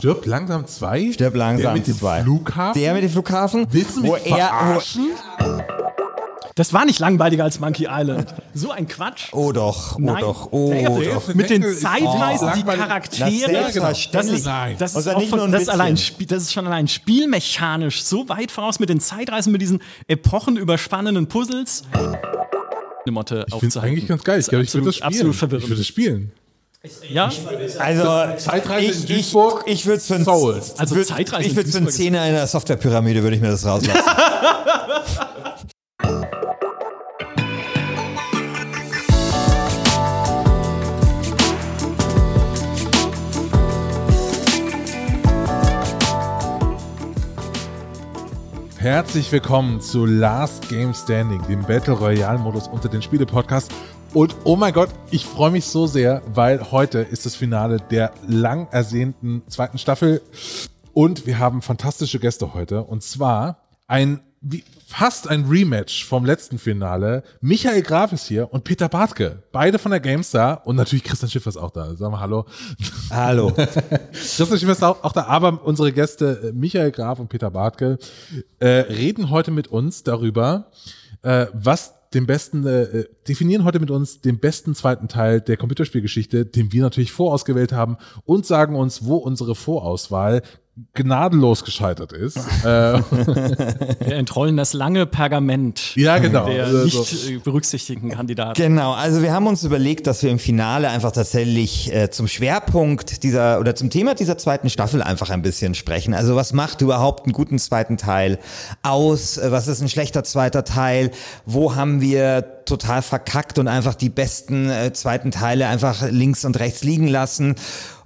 Stirb langsam zwei? Stirb langsam Der mit dem zwei. Flughafen? Der mit dem Flughafen, Willst du mich wo er, verarschen? Das war nicht langweiliger als Monkey Island. So ein Quatsch. oh doch, oh Nein. doch, oh Der- doch. Mit den Zeitreisen, die. Charaktere. Das ist, das ist, auch nicht von, nur ein das, ist allein, das ist schon allein spielmechanisch so weit voraus mit den Zeitreisen, mit diesen epochenüberspannenden Puzzles. Eine Motte Ich finde es eigentlich ganz geil. Ich glaube, ich würde das spielen. Absolut Ich würde verwirrend. das spielen. Ja, Also, Zeitreise in ich, ich, Duisburg, ich würde es für ein, Soul. Also würd, Zeitreise ich in würde für einen Zehner in der Softwarepyramide würde ich mir das rauslassen. Herzlich willkommen zu Last Game Standing, dem Battle Royale Modus unter den Spiele Podcast. Und oh mein Gott, ich freue mich so sehr, weil heute ist das Finale der lang ersehnten zweiten Staffel und wir haben fantastische Gäste heute und zwar ein wie, fast ein Rematch vom letzten Finale. Michael Graf ist hier und Peter Bartke, beide von der GameStar und natürlich Christian Schiffer ist auch da. Sagen wir Hallo. Hallo. Christian Schiffer ist auch, auch da, aber unsere Gäste äh, Michael Graf und Peter Bartke äh, reden heute mit uns darüber, äh, was den besten, äh, definieren heute mit uns den besten zweiten Teil der Computerspielgeschichte, den wir natürlich vorausgewählt haben und sagen uns, wo unsere Vorauswahl gnadenlos gescheitert ist. äh, wir entrollen das lange Pergament ja, genau. der Also, nicht äh, berücksichtigten Kandidaten. Genau, also wir haben uns überlegt, dass wir im Finale einfach tatsächlich äh, zum Schwerpunkt dieser oder zum Thema dieser zweiten Staffel einfach ein bisschen sprechen. Also was macht überhaupt einen guten zweiten Teil aus? Was ist ein schlechter zweiter Teil? Wo haben wir total verkackt und einfach die besten äh, zweiten Teile einfach links und rechts liegen lassen?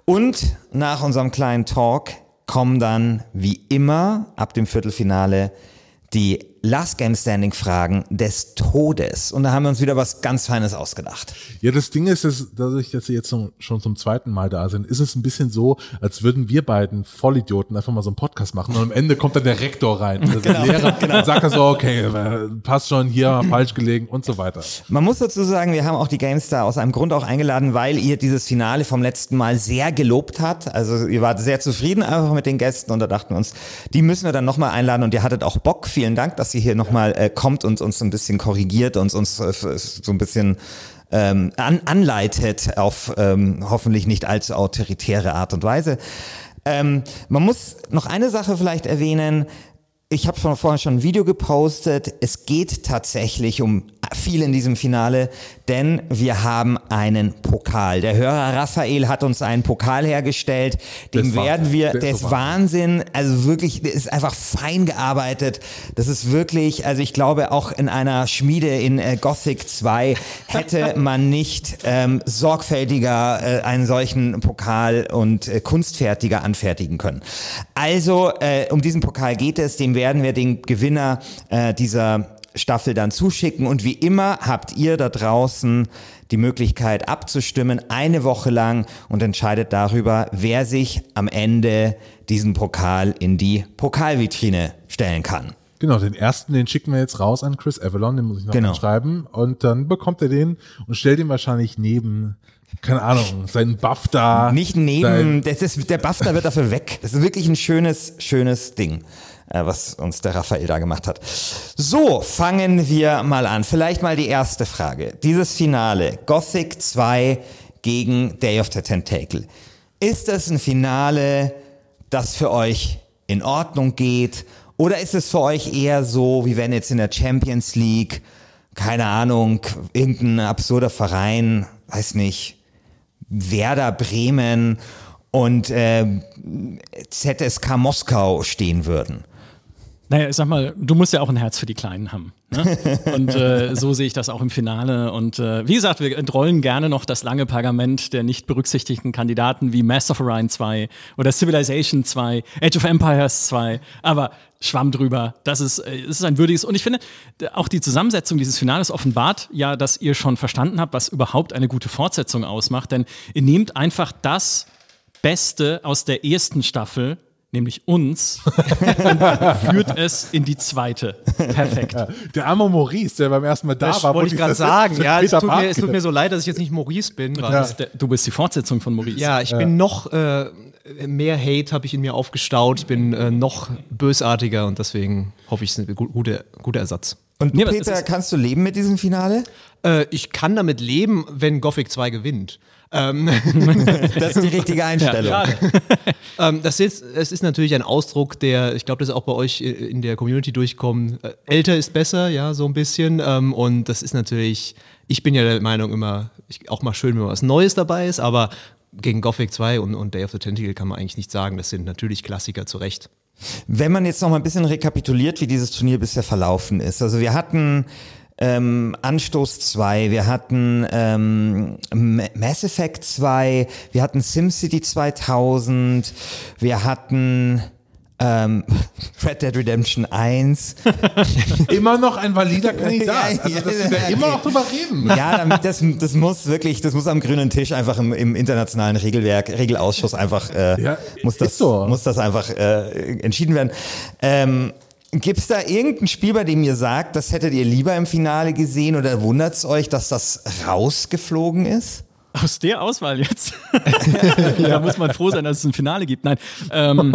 Und nach unserem kleinen Talk kommen dann wie immer ab dem Viertelfinale die Last Game Standing Fragen des Todes. Und da haben wir uns wieder was ganz Feines ausgedacht. Ja, das Ding ist, dass, dass sie jetzt zum, schon zum zweiten Mal da sind, ist es ein bisschen so, als würden wir beiden Vollidioten einfach mal so einen Podcast machen und am Ende kommt dann der Rektor rein, also der Lehrer, und sagt dann so, okay, passt schon, hier falsch gelegen und so weiter. Man muss dazu sagen, wir haben auch die GameStar aus einem Grund auch eingeladen, weil ihr dieses Finale vom letzten Mal sehr gelobt hat. Also ihr wart sehr zufrieden einfach mit den Gästen und da dachten wir uns, die müssen wir dann nochmal einladen und ihr hattet auch Bock. Vielen Dank, dass ihr hier nochmal äh, kommt und uns ein bisschen korrigiert und uns äh, so ein bisschen ähm, an, anleitet auf ähm, hoffentlich nicht allzu autoritäre Art und Weise. Ähm, man muss noch eine Sache vielleicht erwähnen. Ich habe schon vorhin schon ein Video gepostet. Es geht tatsächlich um viel in diesem Finale, denn wir haben einen Pokal. Der Hörer Raphael hat uns einen Pokal hergestellt. Dem Wahnsinn. werden wir, Der ist ist Wahnsinn. Also wirklich, der ist einfach fein gearbeitet. Das ist wirklich, also ich glaube auch in einer Schmiede in äh, Gothic 2 hätte man nicht ähm, sorgfältiger äh, einen solchen Pokal und äh, kunstfertiger anfertigen können. Also äh, um diesen Pokal geht es, dem werden wir den Gewinner äh, dieser Staffel dann zuschicken und wie immer habt ihr da draußen die Möglichkeit abzustimmen, eine Woche lang und entscheidet darüber, wer sich am Ende diesen Pokal in die Pokalvitrine stellen kann. Genau, den ersten, den schicken wir jetzt raus an Chris Avalon, den muss ich noch Genau. schreiben und dann bekommt er den und stellt ihn wahrscheinlich neben, keine Ahnung, seinen Buff da. Nicht neben, das ist, der BAFTA wird dafür weg. Das ist wirklich ein schönes, schönes Ding, was uns der Raphael da gemacht hat. So, fangen wir mal an. Vielleicht mal die erste Frage. Dieses Finale, Gothic 2 gegen Day of the Tentacle. Ist das ein Finale, das für euch in Ordnung geht? Oder ist es für euch eher so, wie wenn jetzt in der Champions League, keine Ahnung, irgendein absurder Verein, weiß nicht, Werder Bremen und äh, ZSK Moskau stehen würden. Naja, ich sag mal, du musst ja auch ein Herz für die Kleinen haben. Ne? Und äh, so sehe ich das auch im Finale. Und äh, wie gesagt, wir entrollen gerne noch das lange Pergament der nicht berücksichtigten Kandidaten wie Master of Orion 2 oder Civilization 2, Age of Empires 2. Aber Schwamm drüber. Das ist, äh, das ist ein würdiges. Und ich finde, auch die Zusammensetzung dieses Finales offenbart ja, dass ihr schon verstanden habt, was überhaupt eine gute Fortsetzung ausmacht. Denn ihr nehmt einfach das Beste aus der ersten Staffel, nämlich uns, führt es in die zweite. Perfekt. Der arme Maurice, der beim ersten Mal da Das war. wollte ich gerade sagen. Ja, es tut, mir, es tut mir so leid, dass ich jetzt nicht Maurice bin. Der- Du bist die Fortsetzung von Maurice. ja, ich bin noch äh, mehr Hate habe ich in mir aufgestaut. Ich bin äh, noch bösartiger und deswegen hoffe ich, es ist ein guter, guter Ersatz. Und du, Nee, aber Peter, kannst du leben mit diesem Finale? Äh, ich kann damit leben, wenn Gothic 2 gewinnt. Ähm, Das ist die richtige Einstellung. ähm, das ist, es ist natürlich ein Ausdruck, der, ich glaube, das ist auch bei euch in der Community durchkommen. Äh, älter ist besser, ja, so ein bisschen. Ähm, und das ist natürlich, ich bin ja der Meinung immer, ich, auch mal schön, wenn was Neues dabei ist, aber gegen Gothic 2 und, und Day of the Tentacle kann man eigentlich nicht sagen. Das sind natürlich Klassiker zu Recht. Wenn man jetzt noch mal ein bisschen rekapituliert, wie dieses Turnier bisher verlaufen ist. Also wir hatten ähm, Anstoß 2, wir hatten ähm, Ma- Mass Effect 2, wir hatten SimCity 2000, wir hatten ähm, Red Dead Redemption 1. Immer noch ein valider Kandidat. Also, dass wir da immer noch drüber reden. Ja, damit, das, das muss wirklich, das muss am grünen Tisch einfach im, im internationalen Regelwerk, Regelausschuss einfach, äh, Ja, muss, das, so. muss das einfach äh, entschieden werden. Ähm, Gibt es da irgendein Spiel, bei dem ihr sagt, das hättet ihr lieber im Finale gesehen oder wundert es euch, dass das rausgeflogen ist? Aus der Auswahl jetzt. da muss man froh sein, dass es ein Finale gibt. Nein. Ähm,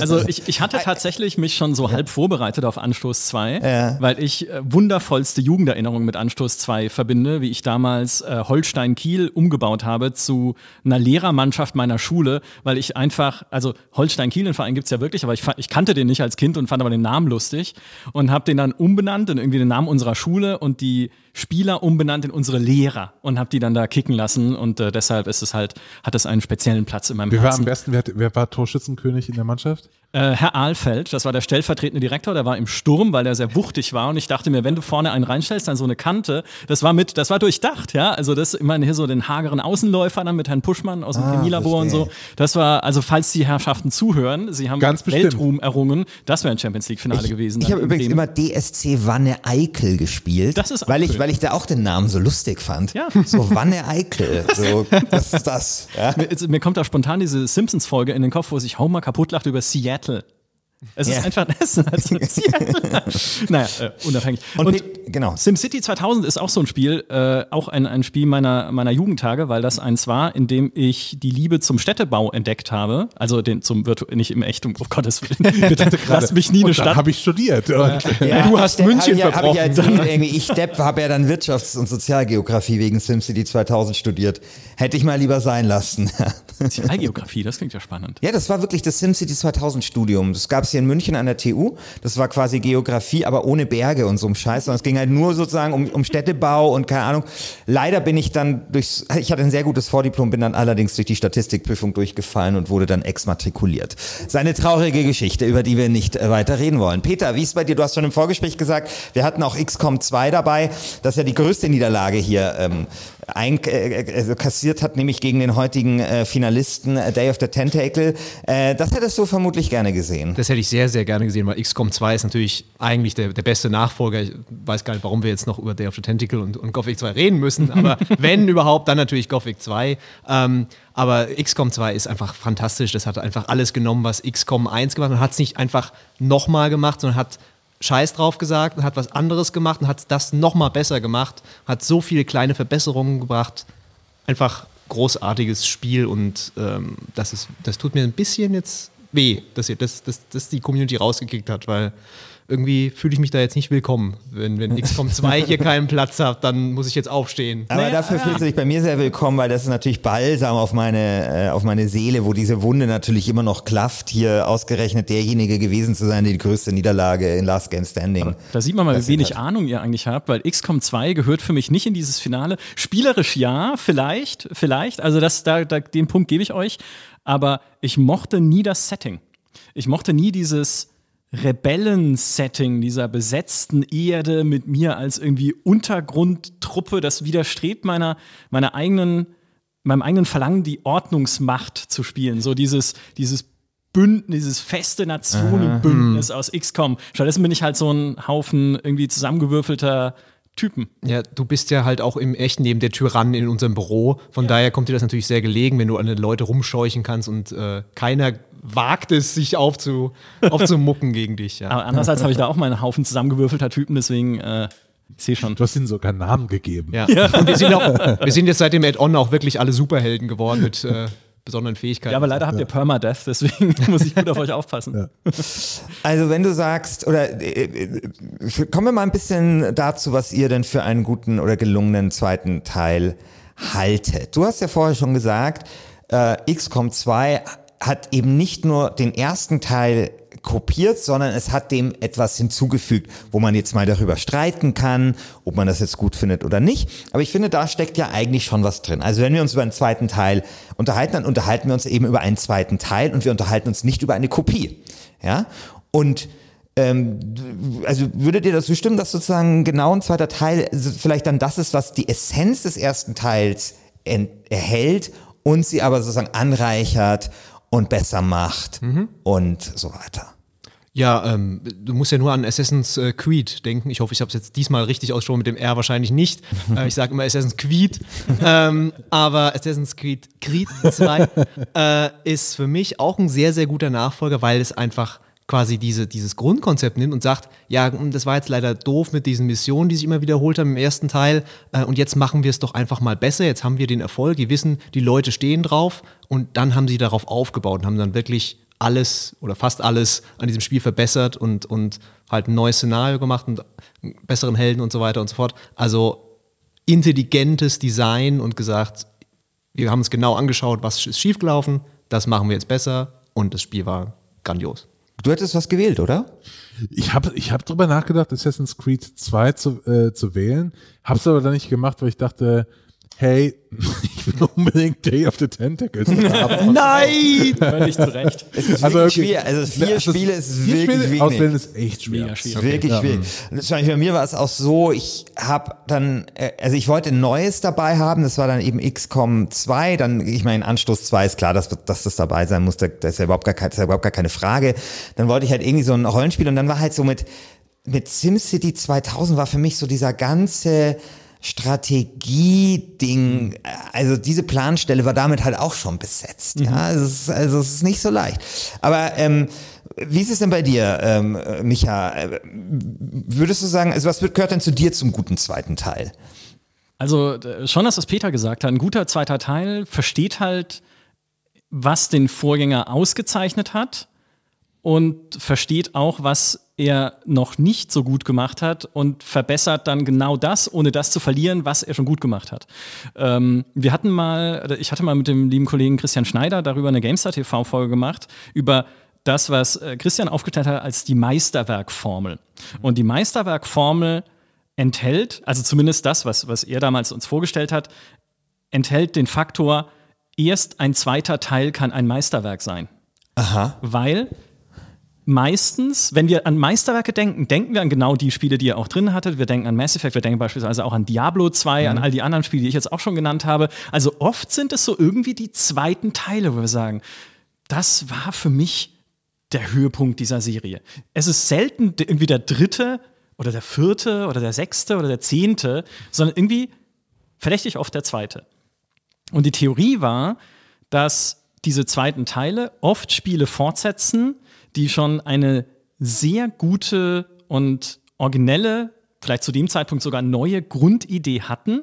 also ich, ich hatte tatsächlich mich schon so halb vorbereitet auf Anstoß 2, Ja. weil ich äh, wundervollste Jugenderinnerungen mit Anstoß 2 verbinde, wie ich damals äh, Holstein Kiel umgebaut habe zu einer Lehrermannschaft meiner Schule, weil ich einfach, also Holstein Kiel, den Verein gibt's ja wirklich, aber ich, ich kannte den nicht als Kind und fand aber den Namen lustig und habe den dann umbenannt in irgendwie den Namen unserer Schule und die Spieler umbenannt in unsere Lehrer und habe die dann da kicken lassen und äh, deshalb ist es halt, hat es einen speziellen Platz in meinem Wer war am besten? Wer, wer war Torschützenkönig in der Mannschaft? Äh, Herr Ahlfeld, das war der stellvertretende Direktor, der war im Sturm, weil der sehr wuchtig war und ich dachte mir, wenn du vorne einen reinstellst, dann so eine Kante, das war mit, das war durchdacht, ja, also das, meine hier so den hageren Außenläufer dann mit Herrn Puschmann aus dem Ah, Chemielabor und so, das war, also falls die Herrschaften zuhören, sie haben Ganz. Weltruhm errungen, das wäre ein Champions League Finale gewesen. Ich habe übrigens immer DSC Wanne Eickel gespielt. Das ist auch weil ich, schön. weil ich da auch den Namen so lustig fand. Ja. So Wanne Eickel. So, was ist das? Ja? Mir, mir kommt da spontan diese Simpsons-Folge in den Kopf, wo sich Homer kaputt lacht über Seattle. metal Es Ja. ist einfach das. Also Seattle. naja, äh, unabhängig. Und, Und, genau. SimCity 2000 ist auch so ein Spiel, äh, auch ein, ein Spiel meiner, meiner Jugendtage, weil das eins war, in dem ich die Liebe zum Städtebau entdeckt habe. Also den zum Virtu nicht im echten, um Gottes Willen. Bitte, Lass mich nie eine Stadt. habe ich studiert. Und Du hast München hab ich, hab ich ja verbrochen. ich Depp habe ja dann Wirtschafts- und Sozialgeografie wegen SimCity 2000 studiert. Hätte ich mal lieber sein lassen. Sozialgeografie, das klingt ja spannend. Ja, das war wirklich das SimCity 2000 Studium. Das gab es hier in München an der TU. Das war quasi Geografie, aber ohne Berge und so einem Scheiß. sondern es ging halt nur sozusagen um, um Städtebau und keine Ahnung. Leider bin ich dann durchs, ich hatte ein sehr gutes Vordiplom, bin dann allerdings durch die Statistikprüfung durchgefallen und wurde dann exmatrikuliert. Seine traurige Geschichte, über die wir nicht äh, weiter reden wollen. Peter, wie ist bei dir? Du hast schon im Vorgespräch gesagt, wir hatten auch XCOM 2 dabei. Das ist ja die größte Niederlage hier ähm, ein, also kassiert hat, nämlich gegen den heutigen äh, Finalisten äh, Day of the Tentacle. Äh, das hättest du vermutlich gerne gesehen. Das hätte ich sehr, sehr gerne gesehen, weil XCOM 2 ist natürlich eigentlich der, der beste Nachfolger. Ich weiß gar nicht, warum wir jetzt noch über Day of the Tentacle und, und Gothic 2 reden müssen, aber wenn überhaupt, dann natürlich Gothic 2. Ähm, aber XCOM 2 ist einfach fantastisch. Das hat einfach alles genommen, was XCOM 1 gemacht hat. Und hat es nicht einfach nochmal gemacht, sondern hat Scheiß drauf gesagt und hat was anderes gemacht und hat das nochmal besser gemacht. Hat so viele kleine Verbesserungen gebracht. Einfach großartiges Spiel und ähm, das, ist, das tut mir ein bisschen jetzt weh, dass, ihr, dass, dass, dass die Community rausgekickt hat, weil irgendwie fühle ich mich da jetzt nicht willkommen. Wenn, wenn XCOM 2 hier keinen Platz hat, dann muss ich jetzt aufstehen. Aber Naja, dafür ja. fühlst du dich bei mir sehr willkommen, weil das ist natürlich Balsam auf meine, äh, auf meine Seele, wo diese Wunde natürlich immer noch klafft, hier ausgerechnet derjenige gewesen zu sein, der die größte Niederlage in Last Game Standing. Da sieht man mal, wie wenig sind Ahnung ihr eigentlich habt, weil XCOM 2 gehört für mich nicht in dieses Finale. Spielerisch ja, vielleicht, vielleicht. Also das, da, da, den Punkt gebe ich euch. Aber ich mochte nie das Setting. Ich mochte nie dieses Rebellen-Setting dieser besetzten Erde mit mir als irgendwie Untergrundtruppe. Das widerstrebt meiner, meiner eigenen, meinem eigenen Verlangen, die Ordnungsmacht zu spielen. So dieses, dieses Bündnis, dieses feste Nationenbündnis aus XCOM. Stattdessen bin ich halt so ein Haufen irgendwie zusammengewürfelter Typen. Ja, du bist ja halt auch im echten Leben der Tyrann in unserem Büro. Von daher kommt dir das natürlich sehr gelegen, wenn du an den Leute rumscheuchen kannst und äh, keiner wagt es, sich aufzu, aufzumucken gegen dich. Ja. Aber andererseits habe ich da auch mal einen Haufen zusammengewürfelter Typen, deswegen, äh, ich sehe schon. du hast ihnen sogar Namen gegeben. Ja. Und wir sind, auch, wir sind jetzt seit dem Add-on auch wirklich alle Superhelden geworden mit, äh, besonderen Fähigkeiten. Ja, aber leider habt ihr Permadeath, deswegen muss ich gut auf euch aufpassen. Also wenn du sagst, oder äh, äh, kommen wir mal ein bisschen dazu, was ihr denn für einen guten oder gelungenen zweiten Teil haltet. Du hast ja vorher schon gesagt, äh, XCOM 2 hat eben nicht nur den ersten Teil kopiert, sondern es hat dem etwas hinzugefügt, wo man jetzt mal darüber streiten kann, ob man das jetzt gut findet oder nicht. Aber ich finde, da steckt ja eigentlich schon was drin. Also wenn wir uns über einen zweiten Teil unterhalten, dann unterhalten wir uns eben über einen zweiten Teil und wir unterhalten uns nicht über eine Kopie. Ja? Und ähm, also würdet ihr dazu stimmen, dass sozusagen genau ein zweiter Teil vielleicht dann das ist, was die Essenz des ersten Teils erhält und sie aber sozusagen anreichert und besser macht mhm. und so weiter. Ja, ähm, du musst ja nur an Assassin's äh, Creed denken. Ich hoffe, ich habe es jetzt diesmal richtig ausgesprochen, mit dem R wahrscheinlich nicht. Äh, ich sage immer Assassin's Creed. ähm, aber Assassin's Creed, Creed 2 äh, ist für mich auch ein sehr, sehr guter Nachfolger, weil es einfach quasi diese, dieses Grundkonzept nimmt und sagt, ja, das war jetzt leider doof mit diesen Missionen, die sich immer wiederholt haben im ersten Teil äh, und jetzt machen wir es doch einfach mal besser, jetzt haben wir den Erfolg, die wissen, die Leute stehen drauf und dann haben sie darauf aufgebaut und haben dann wirklich alles oder fast alles an diesem Spiel verbessert und, und halt ein neues Szenario gemacht und besseren Helden und so weiter und so fort. Also intelligentes Design und gesagt, wir haben uns genau angeschaut, was ist schiefgelaufen, das machen wir jetzt besser und das Spiel war grandios. Du hättest was gewählt, oder? Ich habe ich hab drüber nachgedacht, Assassin's Creed 2 zu, äh, zu wählen, habe es aber dann nicht gemacht, weil ich dachte, hey, ich will unbedingt Day of the Tentacles haben. Nein! Völlig zu Recht. Es ist also, wirklich schwer. Also vier also Spiele ist vier wirklich Spiele wenig. Auswählen ist echt schwer. Mega schwierig. Okay. Wirklich schwierig. Ja. Bei mir war es auch so, ich habe dann, äh, also ich wollte Neues dabei haben, das war dann eben XCOM 2, dann, ich meine, Anstoß 2 ist klar, dass, dass das dabei sein muss, da ist ja überhaupt gar, das ist ja überhaupt gar keine Frage. Dann wollte ich halt irgendwie so ein Rollenspiel und dann war halt so mit, mit SimCity 2000 war für mich so dieser ganze, Strategie-Ding, also diese Planstelle war damit halt auch schon besetzt. Mhm. Ja, es ist, also es ist nicht so leicht. Aber ähm, wie ist es denn bei dir, ähm, Micha? Würdest du sagen, also was gehört denn zu dir zum guten zweiten Teil? Also schon, dass was Peter gesagt hat, ein guter zweiter Teil versteht halt, was den Vorgänger ausgezeichnet hat und versteht auch, was er noch nicht so gut gemacht hat und verbessert dann genau das, ohne das zu verlieren, was er schon gut gemacht hat. Ähm, wir hatten mal, ich hatte mal mit dem lieben Kollegen Christian Schneider darüber eine GameStar TV-Folge gemacht, über das, was äh, Christian aufgeteilt hat als die Meisterwerkformel. Und die Meisterwerkformel enthält, also zumindest das, was, was er damals uns vorgestellt hat, enthält den Faktor, erst ein zweiter Teil kann ein Meisterwerk sein. Aha. Weil meistens, wenn wir an Meisterwerke denken, denken wir an genau die Spiele, die ihr auch drin hattet. Wir denken an Mass Effect, wir denken beispielsweise auch an Diablo 2, mhm. an all die anderen Spiele, die ich jetzt auch schon genannt habe. Also oft sind es so irgendwie die zweiten Teile, wo wir sagen, das war für mich der Höhepunkt dieser Serie. Es ist selten irgendwie der dritte oder der vierte oder der sechste oder der zehnte, sondern irgendwie verdächtig oft der zweite. Und die Theorie war, dass diese zweiten Teile oft Spiele fortsetzen, die schon eine sehr gute und originelle, vielleicht zu dem Zeitpunkt sogar neue Grundidee hatten,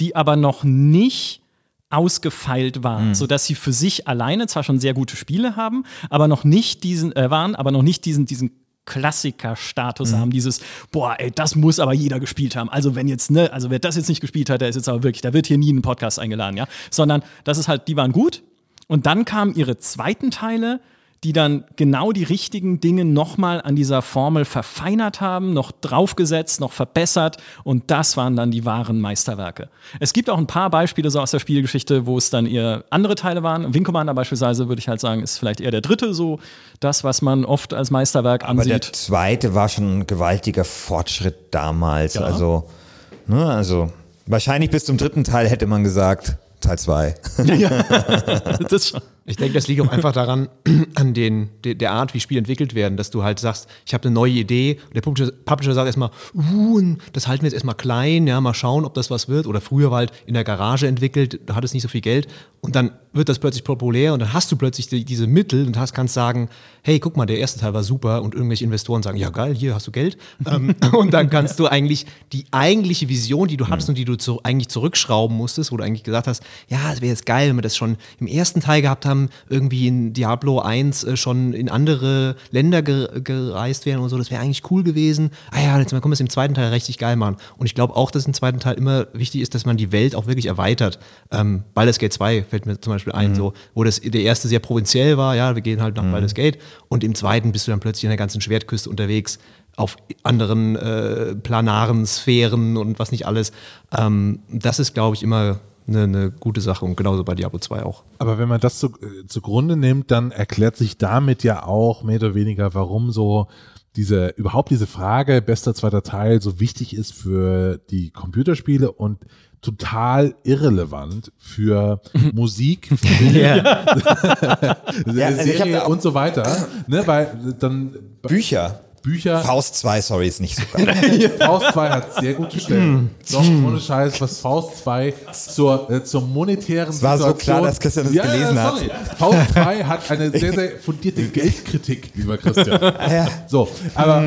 die aber noch nicht ausgefeilt war, mhm. sodass sie für sich alleine zwar schon sehr gute Spiele haben, aber noch nicht diesen äh, waren, aber noch nicht diesen diesen Klassiker-Status mhm. haben, dieses, boah, ey, das muss aber jeder gespielt haben. Also wenn jetzt, ne, also wer das jetzt nicht gespielt hat, der ist jetzt aber wirklich, da wird hier nie ein Podcast eingeladen, ja. Sondern das ist halt, die waren gut. Und dann kamen ihre zweiten Teile, die dann genau die richtigen Dinge nochmal an dieser Formel verfeinert haben, noch draufgesetzt, noch verbessert und das waren dann die wahren Meisterwerke. Es gibt auch ein paar Beispiele so aus der Spielgeschichte, wo es dann eher andere Teile waren. Wing Commander beispielsweise würde ich halt sagen, ist vielleicht eher der dritte so, das, was man oft als Meisterwerk Aber ansieht. Aber der zweite war schon ein gewaltiger Fortschritt damals, ja. also, ne, also wahrscheinlich bis zum dritten Teil hätte man gesagt, Teil 2. ja, das schon. Ich denke, das liegt auch einfach daran, an den, de, der Art, wie Spiele entwickelt werden, dass du halt sagst, ich habe eine neue Idee und der Publisher, Publisher sagt erstmal, uh, das halten wir jetzt erstmal klein, ja, mal schauen, ob das was wird. Oder früher war halt in der Garage entwickelt, da hat es nicht so viel Geld und dann wird das plötzlich populär und dann hast du plötzlich die, diese Mittel und hast, kannst sagen, hey, guck mal, der erste Teil war super und irgendwelche Investoren sagen, ja geil, hier hast du Geld. ähm, und dann kannst du eigentlich die eigentliche Vision, die du hattest und die du zu, eigentlich zurückschrauben musstest, wo du eigentlich gesagt hast, ja, es wäre jetzt geil, wenn wir das schon im ersten Teil gehabt haben, irgendwie in Diablo 1 äh, schon in andere Länder ge gereist wären und so, das wäre eigentlich cool gewesen. Ah ja, jetzt mal können wir es im zweiten Teil richtig geil machen. Und ich glaube auch, dass im zweiten Teil immer wichtig ist, dass man die Welt auch wirklich erweitert. Ähm, Baldur's Gate 2 fällt mir zum Beispiel ein, so, wo das der erste sehr provinziell war, ja, wir gehen halt nach Baldur's Gate und im zweiten bist du dann plötzlich in der ganzen Schwertküste unterwegs auf anderen äh, planaren Sphären und was nicht alles. Ähm, das ist, glaube ich, immer eine, eine gute Sache und genauso bei Diablo 2 auch. Aber wenn man das zu, äh, zugrunde nimmt, dann erklärt sich damit ja auch mehr oder weniger, warum so diese, überhaupt diese Frage, bester zweiter Teil, so wichtig ist für die Computerspiele und total irrelevant für Musik, Ja, also Serie auch- und so weiter. Ne, weil dann Bücher. Bücher, Faust 2, sorry, ist nicht so geil. Faust 2 hat sehr gute Stellen. Doch, ohne Scheiß, was Faust 2 zur, äh, zur monetären Es war so klar, dass Christian das gelesen hat. sorry. Faust 2 hat eine sehr, sehr fundierte Geldkritik, lieber Christian. ja. So, aber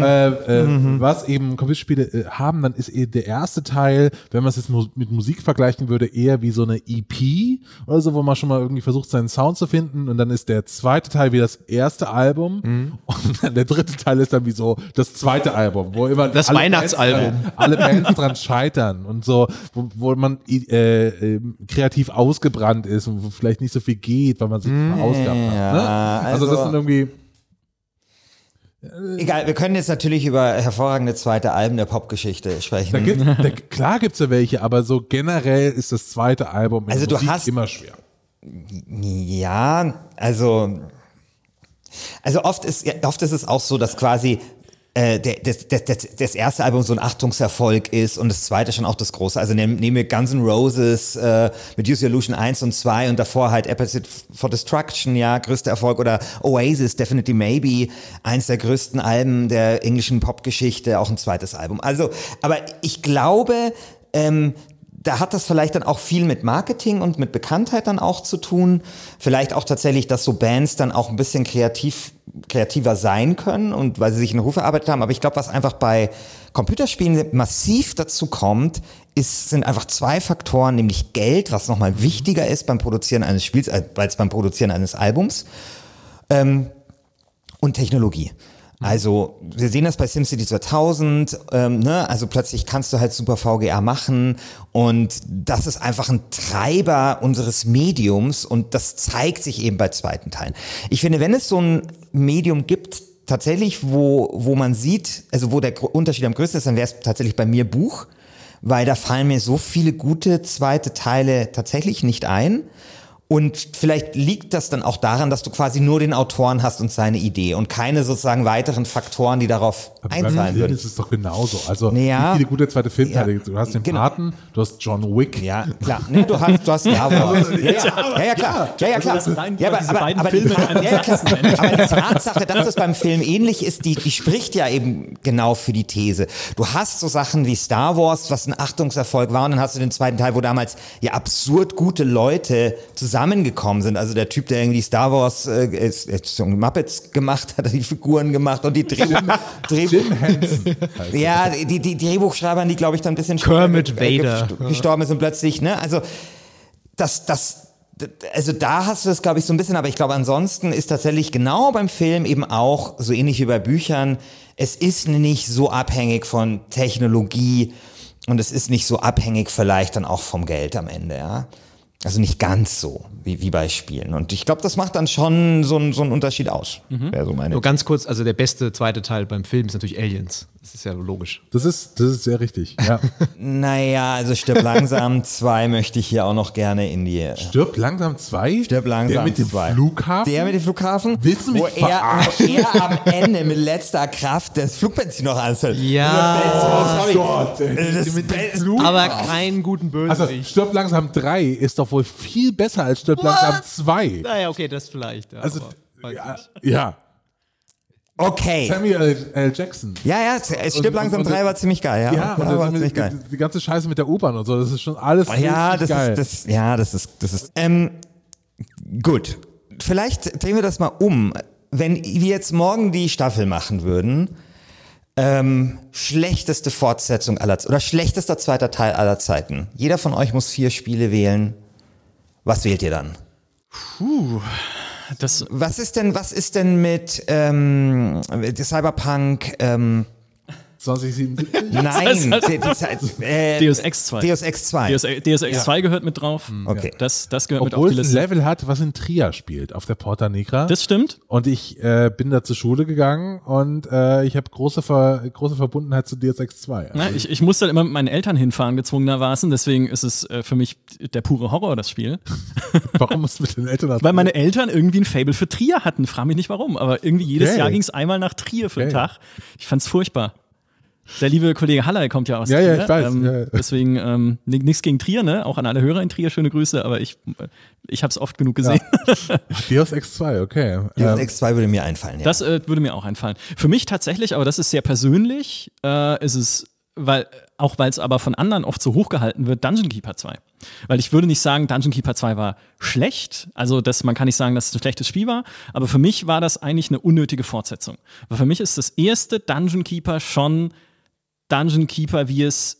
äh, äh, was eben Computerspiele äh, haben, dann ist eben der erste Teil, wenn man es jetzt mu- mit Musik vergleichen würde, eher wie so eine EP oder so, wo man schon mal irgendwie versucht, seinen Sound zu finden. Und dann ist der zweite Teil wie das erste Album. Und dann der dritte Teil ist dann wie so das zweite Album, wo immer Das alle Weihnachtsalbum. Bands alle Bands dran scheitern und so, wo, wo man äh, äh, kreativ ausgebrannt ist und wo vielleicht nicht so viel geht, weil man sich verausgabt hat. Ne? Also, das also- sind irgendwie Egal, wir können jetzt natürlich über hervorragende zweite Alben der Popgeschichte sprechen. Da gibt, da, klar gibt's ja welche, aber so generell ist das zweite Album Also du Musik hast- immer schwer. Ja, also, also oft ist, oft ist es auch so, dass quasi äh, der, das, das, das, das erste Album so ein Achtungserfolg ist und das zweite schon auch das große. Also nehmen nehmen wir Guns N' Roses äh, mit Use Your Illusion 1 und 2 und davor halt Appetite for Destruction, ja, größter Erfolg oder Oasis, Definitely Maybe, eins der größten Alben der englischen Popgeschichte, auch ein zweites Album. Also, aber ich glaube, ähm, da hat das vielleicht dann auch viel mit Marketing und mit Bekanntheit dann auch zu tun. Vielleicht auch tatsächlich, dass so Bands dann auch ein bisschen kreativ, kreativer sein können und weil sie sich einen Ruf erarbeitet haben. Aber ich glaube, was einfach bei Computerspielen massiv dazu kommt, ist, sind einfach zwei Faktoren, nämlich Geld, was nochmal wichtiger ist beim Produzieren eines Spiels als beim Produzieren eines Albums und Technologie. Also wir sehen das bei SimCity 2000, ähm, ne? also plötzlich kannst du halt super VGA machen und das ist einfach ein Treiber unseres Mediums und das zeigt sich eben bei zweiten Teilen. Ich finde, wenn es so ein Medium gibt, tatsächlich, wo, wo man sieht, also wo der Unterschied am größten ist, dann wäre es tatsächlich bei mir Buch, weil da fallen mir so viele gute zweite Teile tatsächlich nicht ein. Und vielleicht liegt das dann auch daran, dass du quasi nur den Autoren hast und seine Idee und keine sozusagen weiteren Faktoren, die darauf einzahlen würden. ist es doch genauso. Also Ja. wie viele gute zweite Filmteile Ja. Du hast den Genau. Paten, du hast John Wick. Ja, klar. Nee, du hast, du hast Star Wars. Ja, ja, ja, klar. Ja, ja, klar. Also Ja, aber, aber, aber, einem ja, klar. aber die Tatsache, dass das beim Film ähnlich ist, die, die spricht ja eben genau für die These. Du hast so Sachen wie Star Wars, was ein Achtungserfolg war, und dann hast du den zweiten Teil, wo damals ja absurd gute Leute zusammengekommen sind. Also der Typ, der irgendwie Star Wars äh, so Muppets gemacht hat, die Figuren gemacht und die Dreh, Dreh, Jim Henson. ja, die, die Drehbuchschreibern, die glaube ich dann ein bisschen Kermit äh, Vader. gest- gestorben ist und plötzlich, ne? Also das, das, also da hast du es, glaube ich, so ein bisschen, aber ich glaube, ansonsten ist tatsächlich genau beim Film eben auch, so ähnlich wie bei Büchern, es ist nicht so abhängig von Technologie und es ist nicht so abhängig vielleicht dann auch vom Geld am Ende, ja. Also nicht ganz so wie, wie bei Spielen. Und ich glaube, das macht dann schon so, einen- so einen Unterschied aus. Wäre so meine Nur ganz kurz, also der beste zweite Teil beim Film ist natürlich Aliens. Das ist ja logisch. Das ist, das ist sehr richtig. Ja. Naja, also stirb langsam zwei möchte ich hier auch noch gerne in die. Stirb langsam zwei? Stirb langsam Der mit dem zwei. Flughafen? Der mit dem Flughafen? Willst du mich wo er, wo er am Ende mit letzter Kraft das Flugbenzin noch anfällt. Ja. sorry. Gott, ey. Das mit dem. Aber keinen guten Also Bösewicht. Stirb langsam 3 ist doch wohl viel besser als Stirb stirbt langsam 2. Naja, okay, das vielleicht. Ja, Also, ja, ja. Okay. Samuel L. Jackson. Ja, ja, es stirbt langsam und- drei war ziemlich geil, ja. Ja, und war ziemlich geil. die, die ganze Scheiße mit der U-Bahn und so, das ist schon alles Ja, richtig das geil. ist, das, ja, das ist, das ist. Ähm, gut. Vielleicht drehen wir das mal um. Wenn wir jetzt morgen die Staffel machen würden, ähm, schlechteste Fortsetzung aller oder schlechtester zweiter Teil aller Zeiten. Jeder von euch muss vier Spiele wählen. Was wählt ihr dann? Das, Was ist denn, was ist denn mit ähm, Cyberpunk? Ähm, 2077? nein, Zeit- äh, Deus Ex 2. Deus Ex 2. Deus, Deus Ex 2 gehört mit drauf. Okay. Das, das gehört mit auf Obwohl die ein Liste. Level hat, was in Trier spielt, auf der Porta Negra. Das stimmt. und ich äh, bin da zur Schule gegangen und äh, ich habe große, Ver große Verbundenheit zu DSX 2. Also, Na, ich, ich muss dann immer mit meinen Eltern hinfahren, gezwungenermaßen. Deswegen ist es äh, für mich der pure Horror, das Spiel. warum musst du mit den Eltern Weil meine Eltern irgendwie ein Fable für Trier hatten. Frag mich nicht warum, aber irgendwie jedes Okay. Jahr ging es einmal nach Trier für einen Okay. Tag. Ich fand's furchtbar. Der liebe Kollege Halley kommt ja aus Ja, ja, Trier. ich weiß, Ähm, ja, ja. Deswegen ähm, nichts gegen Trier, ne? Auch an alle Hörer in Trier schöne Grüße, aber ich, ich habe es oft genug gesehen. Deus Ex 2, okay. Deus Ähm, Ex 2 würde mir einfallen, ja. Das äh, würde mir auch einfallen. Für mich tatsächlich, aber das ist sehr persönlich, äh, ist es, weil, auch weil es aber von anderen oft so hochgehalten wird, Dungeon Keeper 2. Weil ich würde nicht sagen, Dungeon Keeper 2 war schlecht. Also das, man kann nicht sagen, dass es ein schlechtes Spiel war, aber für mich war das eigentlich eine unnötige Fortsetzung. Weil für mich ist das erste Dungeon Keeper schon Dungeon Keeper, wie es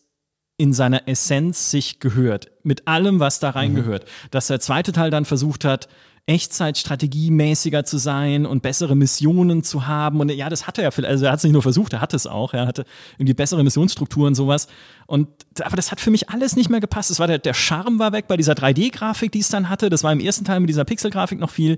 in seiner Essenz sich gehört. Mit allem, was da reingehört. Dass der zweite Teil dann versucht hat, Echtzeitstrategiemäßiger zu sein und bessere Missionen zu haben. Und ja, das hatte er, vielleicht- also er hat es nicht nur versucht, er hatte es auch. Er hatte irgendwie bessere Missionsstrukturen und sowas. Und, aber das hat für mich alles nicht mehr gepasst. Es war der, der Charme war weg bei dieser 3D-Grafik, die es dann hatte. Das war im ersten Teil mit dieser Pixel-Grafik noch viel,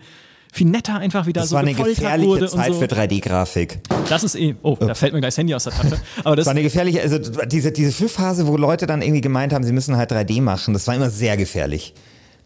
viel netter einfach, wie da Das so war eine gefährliche Zeit so. für 3D-Grafik. Das ist eh, oh, da fällt mir gleich das Handy aus der Tasche. Aber das, Das war eine gefährliche, also diese, diese Frühphase, wo Leute dann irgendwie gemeint haben, sie müssen halt 3D machen, das war immer sehr gefährlich.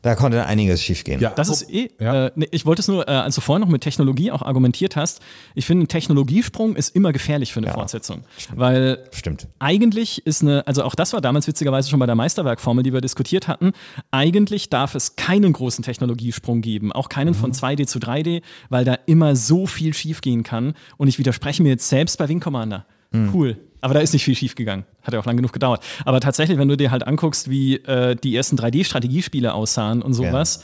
Da konnte einiges schiefgehen. ja, Das ist eh. Ja. Äh, nee, ich wollte es nur, äh, als du vorhin noch mit Technologie auch argumentiert hast, ich finde, ein Technologiesprung ist immer gefährlich für eine Fortsetzung. Weil Stimmt. eigentlich ist eine, also auch das war damals witzigerweise schon bei der Meisterwerkformel, die wir diskutiert hatten, eigentlich darf es keinen großen Technologiesprung geben, auch keinen von 2D zu 3D, weil da immer so viel schiefgehen kann. Und ich widerspreche mir jetzt selbst bei Wing Commander. Cool. Aber da ist nicht viel schief gegangen. Hat ja auch lang genug gedauert. Aber tatsächlich, wenn du dir halt anguckst, wie äh, die ersten 3D-Strategiespiele aussahen und sowas,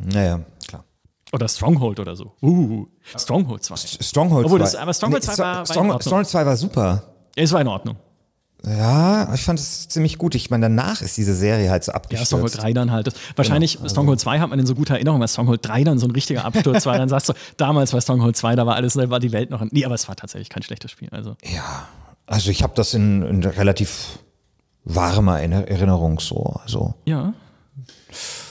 Naja, klar. oder Stronghold oder so. Uh, Stronghold 2. Stronghold Obwohl, 2. das- aber Stronghold 2 war- war. Stronghold 2 war super. Es war in Ordnung. Ja, ich fand es ziemlich gut. Ich meine, danach ist diese Serie halt so Ja, abgestürzt. Stronghold 3 dann halt. Das, wahrscheinlich Genau, also Stronghold 2 hat man in so guter Erinnerung, weil Stronghold 3 dann so ein richtiger Absturz war. Dann sagst du, damals war Stronghold 2, da war alles, da war die Welt noch. Nee, aber es war tatsächlich kein schlechtes Spiel. Also. Ja, also ich habe das in, in relativ warmer Erinner- Erinnerung so. Also. Ja.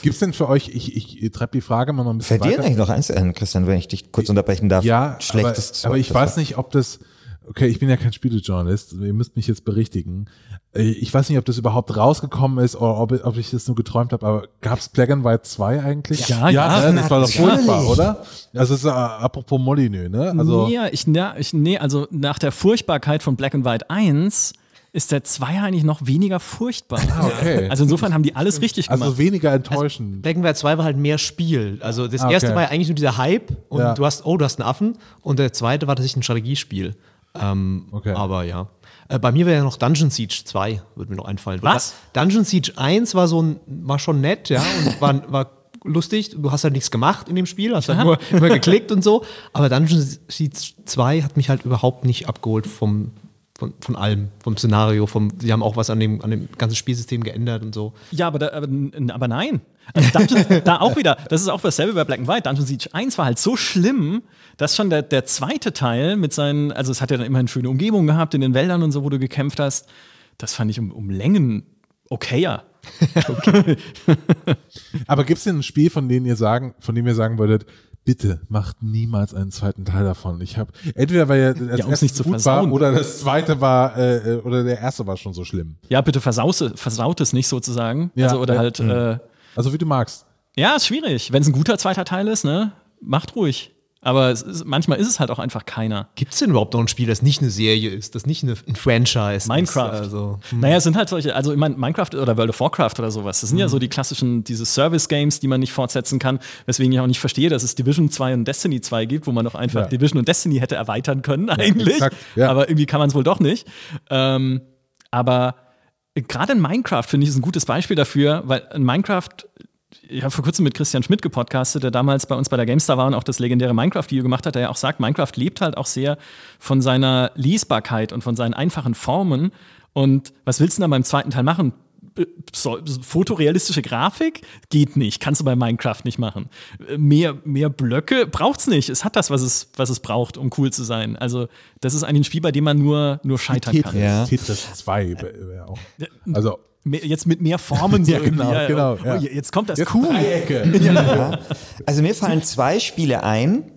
Gibt's denn für euch, ich, ich treibe die Frage mal noch ein bisschen Fällt dir eigentlich noch eins ein, Christian, wenn ich dich kurz unterbrechen darf? Ja, aber, Schlechtes aber ich Zeug, weiß nicht, ob das, okay, ich bin ja kein Spielejournalist, ihr müsst mich jetzt berichtigen. Äh, Ich weiß nicht, ob das überhaupt rausgekommen ist oder ob, ob ich das nur geträumt habe, aber gab's Black and White 2 eigentlich? Ja, ja, ne? das war doch furchtbar, oder? Also es ist äh, apropos Molyneux, ne? Also nee, ich, na, ich, nee, also nach der Furchtbarkeit von Black and White 1 ist der 2 eigentlich noch weniger furchtbar. okay. Also insofern haben die alles richtig gemacht. also weniger enttäuschend. Black and White 2 war halt mehr Spiel. Also das Ah, okay. erste war ja eigentlich nur dieser Hype und Ja. du hast, oh, du hast einen Affen. Und der zweite war tatsächlich ein Strategiespiel. Ähm, Okay. Aber ja. Äh, bei mir wäre ja noch Dungeon Siege 2, würde mir noch einfallen. Was? Dungeon Siege 1 war so ein, war schon nett, ja, und war, war lustig. Du hast halt nichts gemacht in dem Spiel, hast halt nur, nur geklickt und so. Aber Dungeon Siege 2 hat mich halt überhaupt nicht abgeholt vom, von, von allem, vom Szenario, vom, sie haben auch was an dem, an dem ganzen Spielsystem geändert und so. Ja, aber, da, aber, aber nein. Also Dungeon, da auch wieder, das ist auch dasselbe bei Black and White. Dungeon Siege 1 war halt so schlimm, dass schon der, der zweite Teil mit seinen, also es hat ja dann immerhin schöne Umgebung gehabt in den Wäldern und so, wo du gekämpft hast. Das fand ich um, um Längen okayer. Aber gibt's denn ein Spiel, von dem ihr sagen, von dem ihr sagen würdet, bitte macht niemals einen zweiten Teil davon. Ich habe entweder weil er das um's erste nicht zu gut war oder das zweite war äh, äh, oder der erste war schon so schlimm. Ja, bitte versaut es nicht sozusagen. Ja, also, oder ja, halt, äh, Also wie du magst. ja, ist schwierig. Wenn es ein guter zweiter Teil ist, ne, macht ruhig. Aber es ist, manchmal ist es halt auch einfach keiner. Gibt es denn überhaupt noch ein Spiel, das nicht eine Serie ist, das nicht eine, ein Franchise Minecraft. ist? Also, Naja, es sind halt solche, also ich meine, Minecraft oder World of Warcraft oder sowas, das sind Mhm. ja so die klassischen, diese Service-Games, die man nicht fortsetzen kann, weswegen ich auch nicht verstehe, dass es Division 2 und Destiny 2 gibt, wo man doch einfach Ja. Division und Destiny hätte erweitern können eigentlich. exakt, ja. Aber irgendwie kann man es wohl doch nicht. Ähm, aber gerade in Minecraft finde ich es ein gutes Beispiel dafür, weil in Minecraft ich habe vor kurzem mit Christian Schmidt gepodcastet, der damals bei uns bei der GameStar war und auch das legendäre Minecraft-Video gemacht hat, der ja auch sagt, Minecraft lebt halt auch sehr von seiner Lesbarkeit und von seinen einfachen Formen. Und was willst du denn da beim zweiten Teil machen? Äh, So, fotorealistische Grafik geht nicht, kannst du bei Minecraft nicht machen. Äh, Mehr, mehr Blöcke braucht's nicht. Es hat das, was es, was es braucht, um cool zu sein. Also, das ist eigentlich ein Spiel, bei dem man nur, nur scheitern kann. Tetris, Ja. Tetris 2 wäre auch. Also, Mehr- Jetzt mit mehr Formen so Ja, genau, irgendwie. genau, Oh, ja. jetzt kommt das jetzt cool. Dreiecke. Also mir fallen zwei Spiele ein,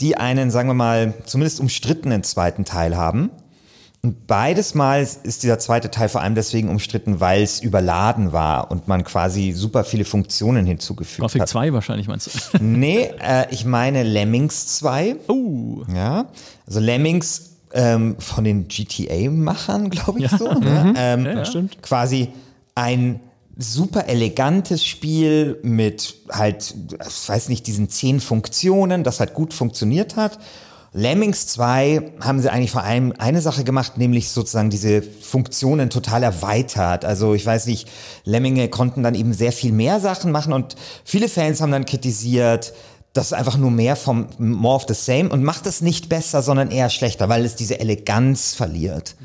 die einen, sagen wir mal, zumindest umstrittenen zweiten Teil haben. Und beides Mal ist dieser zweite Teil vor allem deswegen umstritten, weil es überladen war und man quasi super viele Funktionen hinzugefügt Gothic hat. 2 wahrscheinlich meinst du. Nee, äh, ich meine Lemmings 2. Oh. Ja, also Lemmings ähm, von den GTA-Machern, glaube ich so. Ne? Ähm, ja. stimmt. Quasi ein super elegantes Spiel mit halt, ich weiß nicht, diesen zehn Funktionen, das halt gut funktioniert hat. Lemmings 2 haben sie eigentlich vor allem eine Sache gemacht, nämlich sozusagen diese Funktionen total erweitert. Also ich weiß nicht, Lemminge konnten dann eben sehr viel mehr Sachen machen und viele Fans haben dann kritisiert, das ist einfach nur mehr vom more of the same und macht es nicht besser, sondern eher schlechter, weil es diese Eleganz verliert.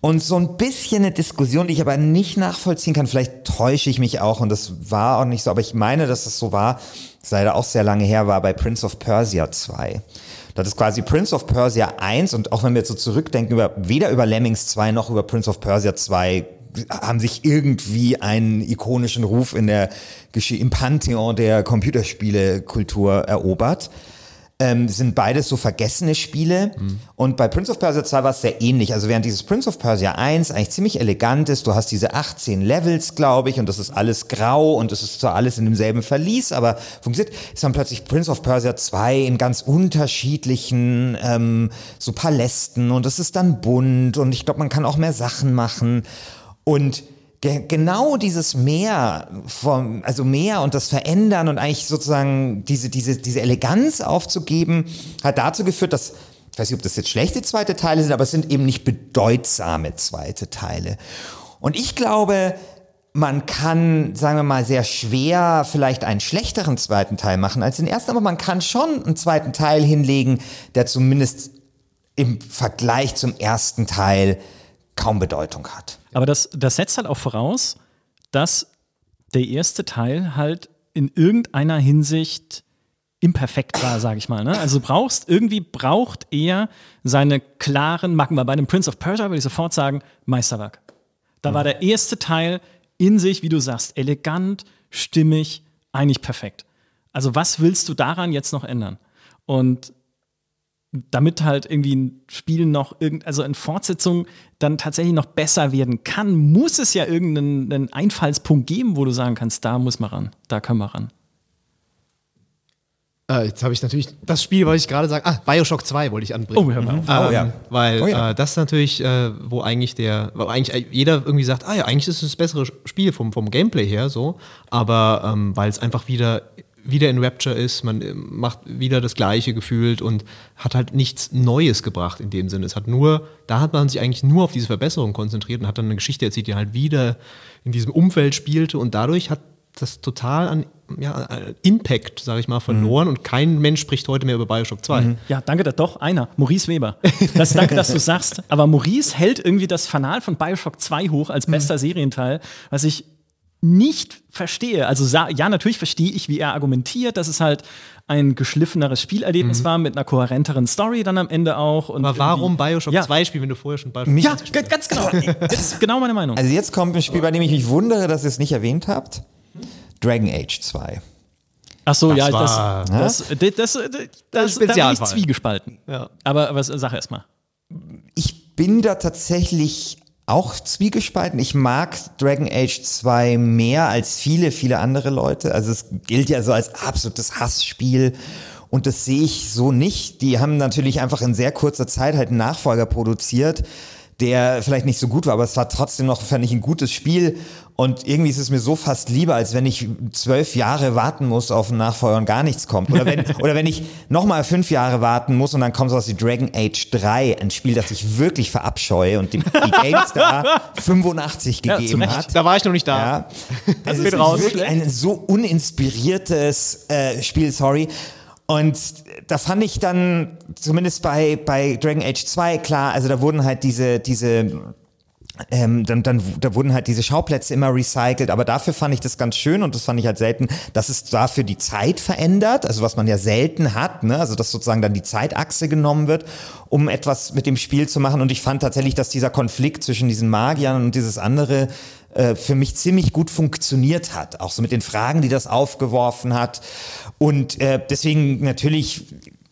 Und so ein bisschen eine Diskussion, die ich aber nicht nachvollziehen kann, vielleicht täusche ich mich auch und das war auch nicht so, aber ich meine, dass es so war, das ist leider auch sehr lange her, war bei Prince of Persia 2. Das ist quasi Prince of Persia 1 und auch wenn wir jetzt so zurückdenken, über, weder über Lemmings 2 noch über Prince of Persia 2 haben sich irgendwie einen ikonischen Ruf in der im Pantheon der Computerspielekultur erobert. Ähm, sind beides so vergessene Spiele. Und bei Prince of Persia 2 war es sehr ähnlich. Also während dieses Prince of Persia 1 eigentlich ziemlich elegant ist, du hast diese 18 Levels, glaube ich, und das ist alles grau und es ist zwar alles in demselben Verlies, aber funktioniert, ist dann plötzlich Prince of Persia 2 in ganz unterschiedlichen ähm, so Palästen und es ist dann bunt und ich glaube, man kann auch mehr Sachen machen. Und genau dieses Mehr vom, also mehr und das Verändern und eigentlich sozusagen diese, diese, diese Eleganz aufzugeben, hat dazu geführt, dass, ich weiß nicht, ob das jetzt schlechte zweite Teile sind, aber es sind eben nicht bedeutsame zweite Teile. Und ich glaube, man kann, sagen wir mal, sehr schwer vielleicht einen schlechteren zweiten Teil machen als den ersten, aber man kann schon einen zweiten Teil hinlegen, der zumindest im Vergleich zum ersten Teil kaum Bedeutung hat. Aber das, das setzt halt auch voraus, dass der erste Teil halt in irgendeiner Hinsicht imperfekt war, sage ich mal. Ne? Also du brauchst, irgendwie braucht er seine klaren Macken. Weil bei einem Prince of Persia würde ich sofort sagen, Meisterwerk. Da war der erste Teil in sich, wie du sagst, elegant, stimmig, eigentlich perfekt. Also was willst du daran jetzt noch ändern? Und damit halt irgendwie ein Spiel noch irgend, also in Fortsetzung dann tatsächlich noch besser werden kann, muss es ja irgendeinen einen Einfallspunkt geben, wo du sagen kannst, da muss man ran, da können wir ran. Äh, jetzt habe ich natürlich das Spiel, wollte ich gerade sagen. Ah, Bioshock 2 wollte ich anbringen. Oh, hör mal auf. Ähm, Oh, ja. Weil Oh, ja. äh, das natürlich, äh, wo eigentlich der, wo eigentlich jeder irgendwie sagt, ah ja, eigentlich ist es das bessere Spiel vom, vom Gameplay her so, aber ähm, weil es einfach wieder wieder in Rapture ist, man äh, macht wieder das Gleiche gefühlt und hat halt nichts Neues gebracht in dem Sinne. Es hat nur, da hat man sich eigentlich nur auf diese Verbesserung konzentriert und hat dann eine Geschichte erzählt, die halt wieder in diesem Umfeld spielte und dadurch hat das total an ja, an Impact, sage ich mal, verloren und kein Mensch spricht heute mehr über Bioshock 2. Ja, danke, da doch einer, Maurice Weber. Das, danke, dass du sagst. Aber Maurice hält irgendwie das Fanal von Bioshock 2 hoch als bester Serienteil, was ich nicht verstehe. Also ja, natürlich verstehe ich, wie er argumentiert, dass es halt ein geschliffeneres Spielerlebnis war mit einer kohärenteren Story dann am Ende auch. Und Aber warum Bioshock ja. 2 spielen, wenn du vorher schon Bioshock Ja, 1 gespielt g- ganz genau. Das ist genau meine Meinung. Also jetzt kommt ein Spiel, bei dem ich mich wundere, dass ihr es nicht erwähnt habt. Dragon Age 2. Ach so, ja, war- das, das, das, das, das, das, da bin ich zwiegespalten. Ja. Aber, aber sag erst mal. Ich bin da tatsächlich auch zwiegespalten. Ich mag Dragon Age 2 mehr als viele, viele andere Leute. Also es gilt ja so als absolutes Hassspiel. Und das sehe ich so nicht. Die haben natürlich einfach in sehr kurzer Zeit halt einen Nachfolger produziert, der vielleicht nicht so gut war, aber es war trotzdem noch, fand ich, ein gutes Spiel. Und irgendwie ist es mir so fast lieber, als wenn ich zwölf Jahre warten muss auf einen Nachfolger und gar nichts kommt. Oder wenn, oder wenn ich nochmal fünf Jahre warten muss und dann kommt sowas wie Dragon Age 3, ein Spiel, das ich wirklich verabscheue und die, die GameStar 85 gegeben ja, hat. Da war ich noch nicht da. Ja. Das Es wird ist raus. wirklich ein so uninspiriertes äh, Spiel, sorry. Und da fand ich dann, zumindest bei, bei Dragon Age 2, klar, also da wurden halt diese, diese ähm, dann, dann da wurden halt diese Schauplätze immer recycelt, aber dafür fand ich das ganz schön und das fand ich halt selten, dass es dafür die Zeit verändert, also was man ja selten hat, ne? also dass sozusagen dann die Zeitachse genommen wird, um etwas mit dem Spiel zu machen. Und ich fand tatsächlich, dass dieser Konflikt zwischen diesen Magiern und dieses andere äh, für mich ziemlich gut funktioniert hat, auch so mit den Fragen, die das aufgeworfen hat. Und äh, deswegen natürlich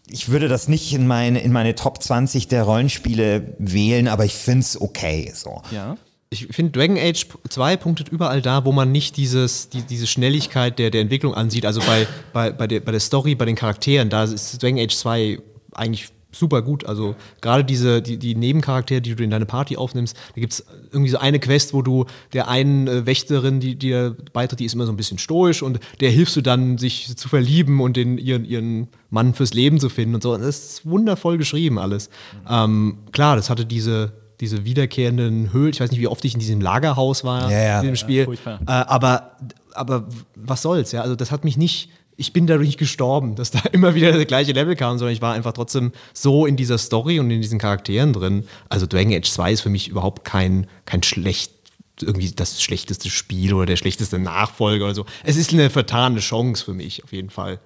ich würde das nicht in meine, in meine Top 20 der Rollenspiele wählen, aber ich finde es okay. So. Ja. Ich finde, Dragon Age 2 punktet überall da, wo man nicht dieses, die, diese Schnelligkeit der, der Entwicklung ansieht. Also bei, bei, bei, der, bei der Story, bei den Charakteren, da ist Dragon Age 2 eigentlich super gut. Also gerade diese, die, die Nebencharaktere, die du in deine Party aufnimmst, da gibt es irgendwie so eine Quest, wo du der einen äh, Wächterin, die dir beitritt, die ist immer so ein bisschen stoisch und der hilfst du dann, sich zu verlieben und den, ihren, ihren Mann fürs Leben zu finden und so. Und das ist wundervoll geschrieben alles. Ähm, klar, das hatte diese, diese wiederkehrenden Höhlen. Ich weiß nicht, wie oft ich in diesem Lagerhaus war Ja, ja. in dem Spiel. furchtbar. äh, aber, aber was soll's, ja? Also das hat mich nicht. Ich bin dadurch nicht gestorben, dass da immer wieder der gleiche Level kam, sondern ich war einfach trotzdem so in dieser Story und in diesen Charakteren drin. Also Dragon Age 2 ist für mich überhaupt kein, kein schlecht, irgendwie das schlechteste Spiel oder der schlechteste Nachfolger oder so. Es ist eine vertane Chance für mich, auf jeden Fall.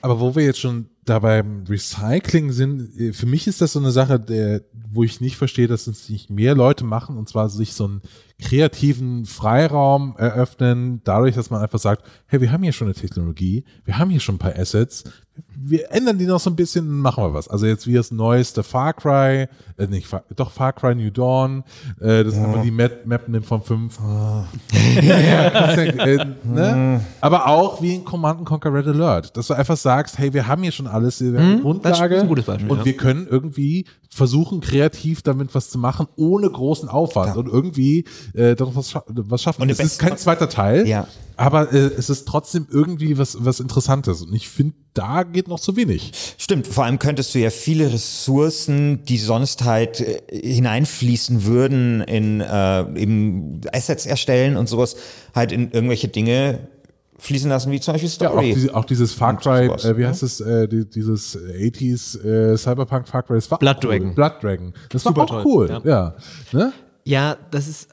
Aber wo wir jetzt schon da beim Recycling sind, äh, für mich ist das so eine Sache, der, wo ich nicht verstehe, dass es nicht mehr Leute machen und zwar sich so einen kreativen Freiraum eröffnen, dadurch, dass man einfach sagt, hey, wir haben hier schon eine Technologie, wir haben hier schon ein paar Assets, wir ändern die noch so ein bisschen und machen wir was. Also jetzt wie das neueste Far Cry, äh, nicht Far, doch Far Cry New Dawn, äh, das ist einfach die Map, Map nimmt von 5. äh, ne? Aber auch wie in Command Conquer Red Alert, dass du einfach sagst, hey, wir haben hier schon alles, wir haben die Grundlage ist ein gutes Beispiel, und ja. wir können irgendwie versuchen, kreativ damit was zu machen, ohne großen Aufwand und irgendwie äh, doch was, scha was schaffen. Und es ist kein zweiter Teil, Ja. aber äh, es ist trotzdem irgendwie was, was Interessantes und ich finde, da geht noch zu wenig. Stimmt, vor allem könntest du ja viele Ressourcen, die sonst halt äh, hineinfließen würden in äh, eben Assets erstellen und sowas, halt in irgendwelche Dinge fließen lassen, wie zum Beispiel Ja, auch, Story. diese, auch dieses Far Cry, äh, wie ne? heißt es, äh, die, dieses 80s äh, Cyberpunk Far Cry, das war Blood cool. Dragon. Blood Dragon. Das Super war auch toll, cool, ja. ja. Ne? Ja, das ist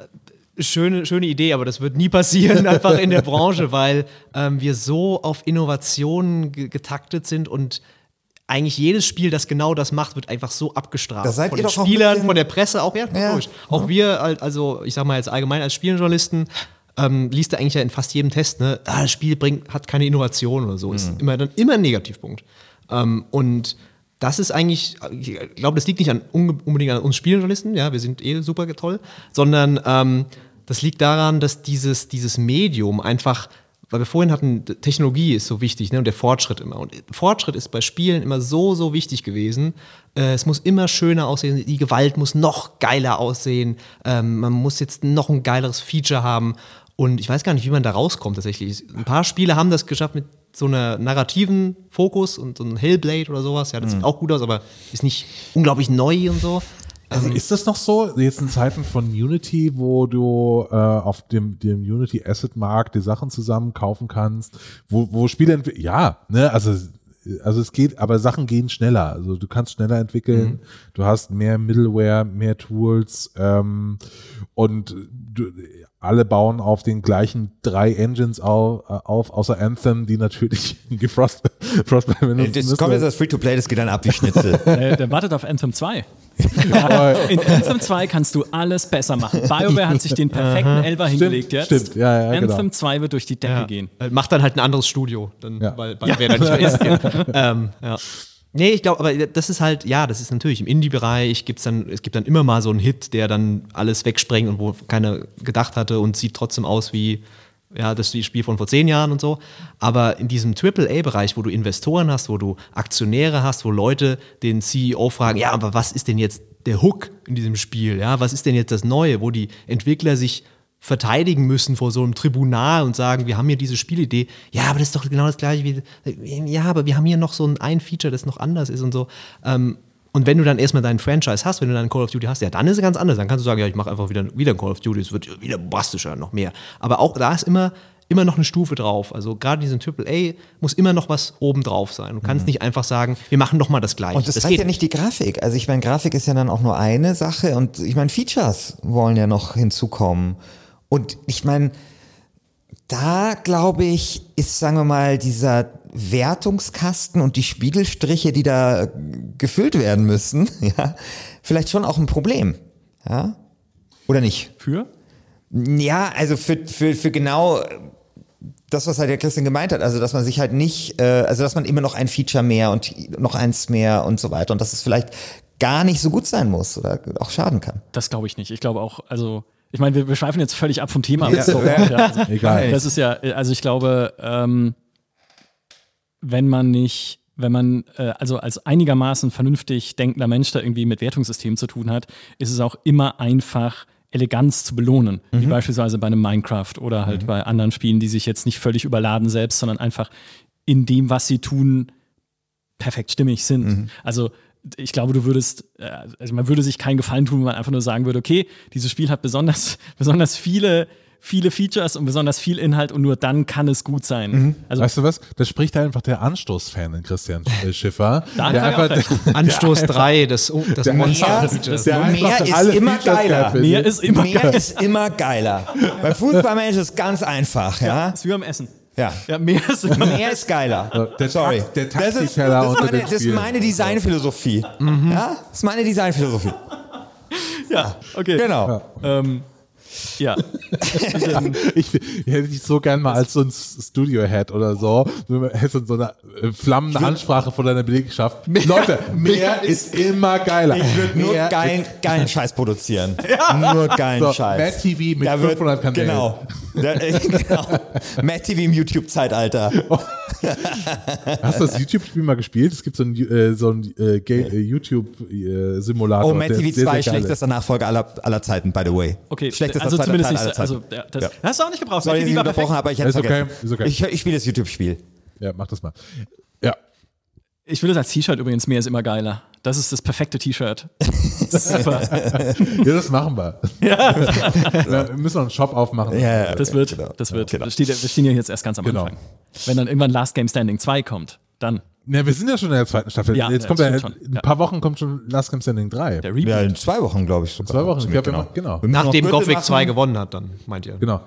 äh, schöne, schöne Idee, aber das wird nie passieren, einfach in der Branche, weil ähm, wir so auf Innovationen ge getaktet sind und eigentlich jedes Spiel, das genau das macht, wird einfach so abgestraft. Von ihr den Spielern, von der Presse, auch ja, Ja. Auch wir, al- also ich sag mal jetzt allgemein als Spieljournalisten, ähm, liest du eigentlich ja in fast jedem Test, ne, ah, das Spiel bringt, hat keine Innovation oder so. Mhm. Ist immer dann immer ein Negativpunkt. Ähm, und das ist eigentlich, ich glaube, das liegt nicht an, unbedingt an uns Spieljournalisten, ja, wir sind eh super toll, sondern ähm, das liegt daran, dass dieses, dieses Medium einfach, weil wir vorhin hatten, Technologie ist so wichtig ne, und der Fortschritt immer. Und Fortschritt ist bei Spielen immer so, so wichtig gewesen. Äh, es muss immer schöner aussehen, die Gewalt muss noch geiler aussehen, ähm, man muss jetzt noch ein geileres Feature haben. Und ich weiß gar nicht, wie man da rauskommt tatsächlich. Ein paar Spiele haben das geschafft mit so einer narrativen Fokus und so ein Hellblade oder sowas. Ja, das sieht auch gut aus, aber ist nicht unglaublich neu und so. Also ist das noch so, jetzt in Zeiten von Unity, wo du äh, auf dem, dem Unity Asset Markt die Sachen zusammen kaufen kannst, wo, wo Spiele entwickeln, ja, ne, also, also es geht, aber Sachen gehen schneller, also du kannst schneller entwickeln, du hast mehr Middleware, mehr Tools ähm, und du, alle bauen auf den gleichen drei Engines auf, auf außer Anthem, die natürlich Frost, Frostbite benutzen das müssen. kommt jetzt als Free-to-Play, das geht dann ab wie Schnitzel. Äh, der wartet auf Anthem 2. Aber- In Anthem 2 kannst du alles besser machen. BioWare hat sich den perfekten Elfer hingelegt jetzt. stimmt, ja, ja, Anthem genau. 2 wird durch die Decke gehen. Äh, Macht dann halt ein anderes Studio, dann, Ja. weil, weil wer da nicht mehr ist. ähm, ja. Nee, ich glaube, aber das ist halt, ja, das ist natürlich im Indie-Bereich dann, es gibt dann immer mal so einen Hit, der dann alles wegsprengt und wo keiner gedacht hatte und sieht trotzdem aus wie, Ja, das Spiel von vor zehn Jahren und so. Aber in diesem AAA-Bereich, wo du Investoren hast, wo du Aktionäre hast, wo Leute den CEO fragen, ja, aber was ist denn jetzt der Hook in diesem Spiel? Ja, was ist denn jetzt das Neue, wo die Entwickler sich verteidigen müssen vor so einem Tribunal und sagen, wir haben hier diese Spielidee. Ja, aber das ist doch genau das gleiche wie, ja, aber wir haben hier noch so ein, ein Feature, das noch anders ist und so. Ähm, und wenn du dann erstmal deinen Franchise hast, wenn du dann Call of Duty hast, ja, dann ist es ganz anders. Dann kannst du sagen, ja, ich mache einfach wieder, wieder ein Call of Duty, es wird wieder bombastischer, noch mehr. Aber auch da ist immer, immer noch eine Stufe drauf. Also gerade diesen AAA muss immer noch was oben drauf sein. Du kannst mhm. nicht einfach sagen, wir machen doch mal das Gleiche. Und das, das reicht ja nicht die Grafik. Also ich meine, Grafik ist ja dann auch nur eine Sache und ich meine, Features wollen ja noch hinzukommen. Und ich meine, da glaube ich, ist, sagen wir mal, dieser Wertungskasten und die Spiegelstriche, die da gefüllt werden müssen, ja, vielleicht schon auch ein Problem. Ja? Oder nicht? Für? Ja, also für, für, für genau das, was halt der Christian gemeint hat, also dass man sich halt nicht, äh, also dass man immer noch ein Feature mehr und noch eins mehr und so weiter und dass es vielleicht gar nicht so gut sein muss oder auch schaden kann. Das glaube ich nicht. Ich glaube auch, also ich meine, wir, wir schweifen jetzt völlig ab vom Thema. Ja. So, ja, also, Egal. Das ist ja, also ich glaube, ähm, wenn man nicht, wenn man äh, also als einigermaßen vernünftig denkender Mensch da irgendwie mit Wertungssystemen zu tun hat, ist es auch immer einfach, Eleganz zu belohnen, mhm. wie beispielsweise bei einem Minecraft oder halt mhm. bei anderen Spielen, die sich jetzt nicht völlig überladen selbst, sondern einfach in dem, was sie tun, perfekt stimmig sind. Mhm. Also ich glaube, du würdest, äh, also man würde sich keinen Gefallen tun, wenn man einfach nur sagen würde, okay, dieses Spiel hat besonders, besonders viele viele Features und besonders viel Inhalt und nur dann kann es gut sein. Mhm. Also, weißt du was? Das spricht einfach der Anstoß-Fan in Christian Schiffer. der einfach, der, Anstoß 3, das, das Monster. Mehr, mehr ist immer geiler. Mehr ist immer mehr geiler. ist immer geiler. Bei Fußballmensch ist es ganz einfach. Ja? ja, ist wie beim Essen. Ja. ja mehr, ist mehr ist geiler. Der Sorry. Der das ist, das, ist meine, das ist meine Designphilosophie. Mhm. Ja? Das ist meine Designphilosophie. Ja, okay. Genau. Ja. Ähm, ja. ich, ich, hätte dich so gern mal als so ein Studio-Head oder so. Du hättest so eine äh, flammende Ansprache von deiner Belegschaft. Mehr, Leute, mehr, ist immer geiler. Ich würde nur geilen, geilen Scheiß produzieren. Ja. Nur geilen so, Scheiß. Mad TV mit da 500 Kanälen. Genau. Äh, genau. Mad TV im YouTube-Zeitalter. Hast du das YouTube-Spiel mal gespielt? Es gibt so einen, äh, so einen äh, äh, YouTube-Simulator. Oh, Mad TV 2, schlechtester Nachfolger aller, aller Zeiten, by the way. Okay, schlechtester also zumindest nicht, also das, ja. hast du auch nicht gebraucht. Sorry, ich unterbrochen habe, ich hätte okay, okay. Ich, ich spiele das YouTube-Spiel. Ja, mach das mal. Ja. Ich will das als T-Shirt übrigens, mehr ist immer geiler. Das ist das perfekte T-Shirt. Super. ja, das machen wir. Ja. wir müssen noch einen Shop aufmachen. Ja, ja das wird, genau. das wird. Genau. Wir, stehen, wir stehen ja jetzt erst ganz am genau. Anfang. Wenn dann irgendwann Last Game Standing 2 kommt, dann. Ja, wir sind ja schon in der zweiten Staffel. Ja, jetzt kommt ja, in ein paar Wochen kommt schon Last Game Standing 3. Der Reboot. Ja, in zwei Wochen, glaube ich. Sogar. In zwei Wochen, ich genau. genau. Nachdem Gothic 2 gewonnen hat, dann meint ihr. Genau.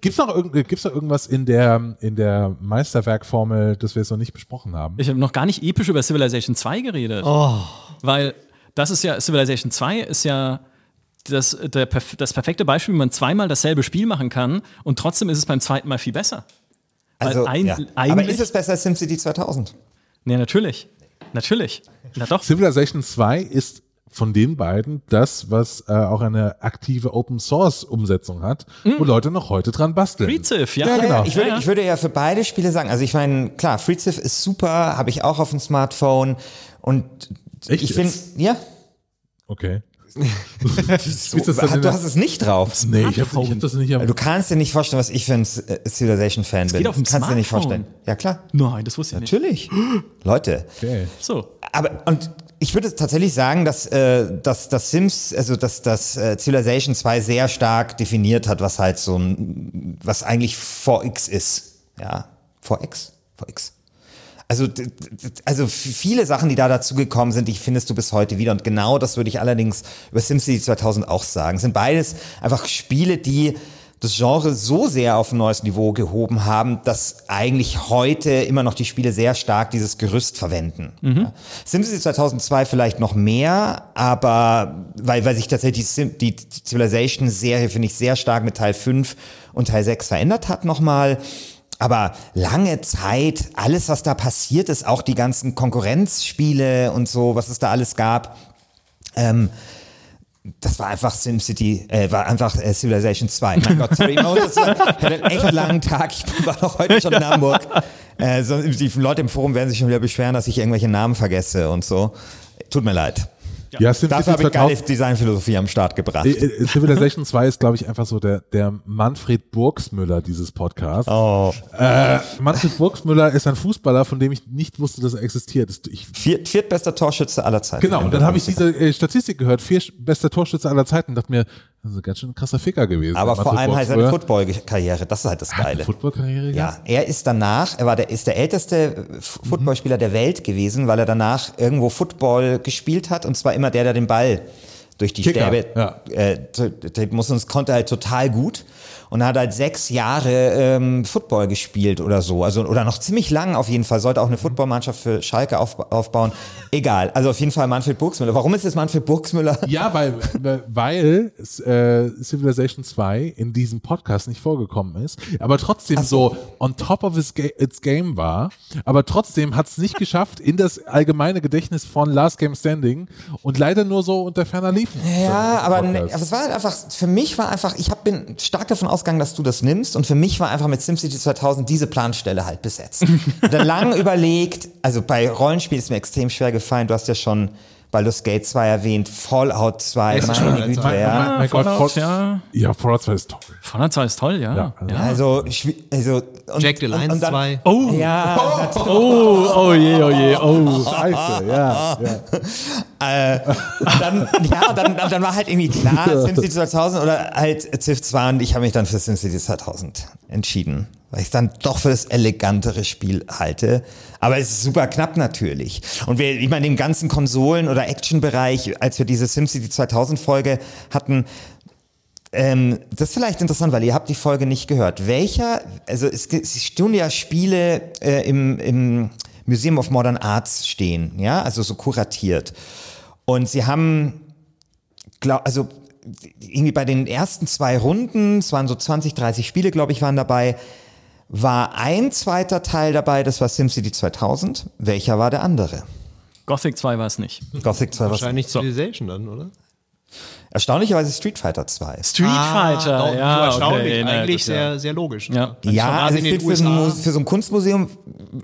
Gibt es noch, gibt's noch irgendwas in der, in der Meisterwerkformel, das wir jetzt noch nicht besprochen haben? Ich habe noch gar nicht episch über Civilization 2 geredet. Oh. Weil das ist ja, Civilization 2 ist ja das, der, das perfekte Beispiel, wie man zweimal dasselbe Spiel machen kann und trotzdem ist es beim zweiten Mal viel besser. Also, ein, ja. Aber ist es besser als SimCity 2000? Nee, natürlich. Natürlich. Na doch. Civilization 2 ist von den beiden das, was äh, auch eine aktive Open Source Umsetzung hat, mm. wo Leute noch heute dran basteln. FreeCiv, ja. ja, genau. Ich würde, ich würde ja für beide Spiele sagen, also ich meine, klar, FreeCiv ist super, habe ich auch auf dem Smartphone und Echt ich finde, ja. Okay. So, du hast es nicht drauf. Nee, ich habe hab das nicht. Du kannst dir nicht vorstellen, was ich für ein Civilization-Fan bin. Geht auf dem kannst dir nicht vorstellen. Ja, klar. Nein, das wusste ich Natürlich. nicht. Natürlich. Leute. Okay. So. Aber, und ich würde tatsächlich sagen, dass, äh, dass das Sims, also dass das äh, Civilization 2 sehr stark definiert hat, was halt so ein, was eigentlich 4X ist. Ja, 4X? 4X. Also, also viele Sachen, die da dazugekommen sind, die findest du bis heute wieder. Und genau das würde ich allerdings über SimCity 2000 auch sagen. Es sind beides einfach Spiele, die das Genre so sehr auf ein neues Niveau gehoben haben, dass eigentlich heute immer noch die Spiele sehr stark dieses Gerüst verwenden. Mhm. SimCity 2002 vielleicht noch mehr, aber weil, weil sich tatsächlich die, die Civilization-Serie, finde ich, sehr stark mit Teil 5 und Teil 6 verändert hat nochmal. Aber lange Zeit, alles, was da passiert ist, auch die ganzen Konkurrenzspiele und so, was es da alles gab, ähm, Das war einfach SimCity, äh, war einfach äh, Civilization 2. Mein Gott, sorry, Moses, hatte einen echt langen Tag. Ich war noch heute schon in Hamburg. Äh, so, die Leute im Forum werden sich schon wieder beschweren, dass ich irgendwelche Namen vergesse und so. Tut mir leid. Ja, SimCity Dafür habe ich 2000 geile Designphilosophie am Start gebracht. Äh, äh, Civilization 2 ist, glaube ich, einfach so der, der Manfred Burgsmüller dieses Podcasts. Oh. Äh, Manfred Burgsmüller ist ein Fußballer, von dem ich nicht wusste, dass er existiert. Ich, Viert, viertbester Torschütze aller Zeiten. genau, und dann habe ich diese äh, Statistik gehört, vier bester Torschütze aller Zeiten, und dachte mir, das ist ein ganz schön krasser Ficker gewesen. Aber vor allem halt seine. Football-Karriere, das ist halt das Geile. Footballkarriere Ja, er ist danach, er war der, ist der älteste F- Footballspieler der Welt gewesen, weil er danach irgendwo Football gespielt hat und zwar immer der, der den Ball durch die Kicker, Stäbe ja. äh, t- muss und es konnte halt total gut und hat halt sechs Jahre ähm, Football gespielt oder so, also oder noch ziemlich lang auf jeden Fall. Sollte auch eine Footballmannschaft für Schalke auf, aufbauen. Egal, also auf jeden Fall Manfred Burgsmüller. Warum ist es Manfred Burgsmüller? Ja, weil, weil äh, Civilization 2 in diesem Podcast nicht vorgekommen ist, aber trotzdem so on top of its, ga its game war, aber trotzdem hat es nicht geschafft in das allgemeine Gedächtnis von Last Game Standing und leider nur so unter ferner liefen. Ja, aber, ne, aber es war halt einfach, für mich war einfach, ich hab, bin stark davon ausgegangen, dass du das nimmst und für mich war einfach mit SimCity 2000 diese Planstelle halt besetzt. Dann lang überlegt, also bei Rollenspielen ist mir extrem schwer gefallen, du hast ja schon Baldur's Gate 2 erwähnt, Fallout 2, ist meine Güte, ja. mein Gott, Fallout, Fall- ja. Ja, Fallout 2 ist toll. Fallout 2 ist toll, ja. Ja, ja. also- Also, und, Jack the Lions und dann- 2. Oh, Ja, oh, oh je, oh je, oh. Scheiße, ja. ja. Äh, dann, ja, dann, dann war halt irgendwie klar, SimCity 2000 oder halt Civ 2 und ich habe mich dann für SimCity 2000 entschieden, weil ich dann doch für das elegantere Spiel halte. Aber es ist super knapp natürlich. Und wir, ich meine, den ganzen Konsolen- oder Action-Bereich, als wir diese SimCity 2000 Folge hatten, ähm, das ist vielleicht interessant, weil ihr habt die Folge nicht gehört. Welcher, also es, es stehen ja Spiele äh, im, im Museum of Modern Arts stehen, ja, also so kuratiert. Und sie haben, glaub, also irgendwie bei den ersten zwei Runden, es waren so 20, 30 Spiele, glaube ich, waren dabei, war ein zweiter Teil dabei, das war SimCity 2000. Welcher war der andere? Gothic 2 war es nicht. Gothic 2 war Wahrscheinlich Civilization dann, oder? erstaunlicherweise Street Fighter 2. Street Fighter, doch, ja. erstaunlich. Okay, ne, Eigentlich ja. sehr, sehr logisch. ne? Ja. Ja, also ich finde für, so für so ein Kunstmuseum,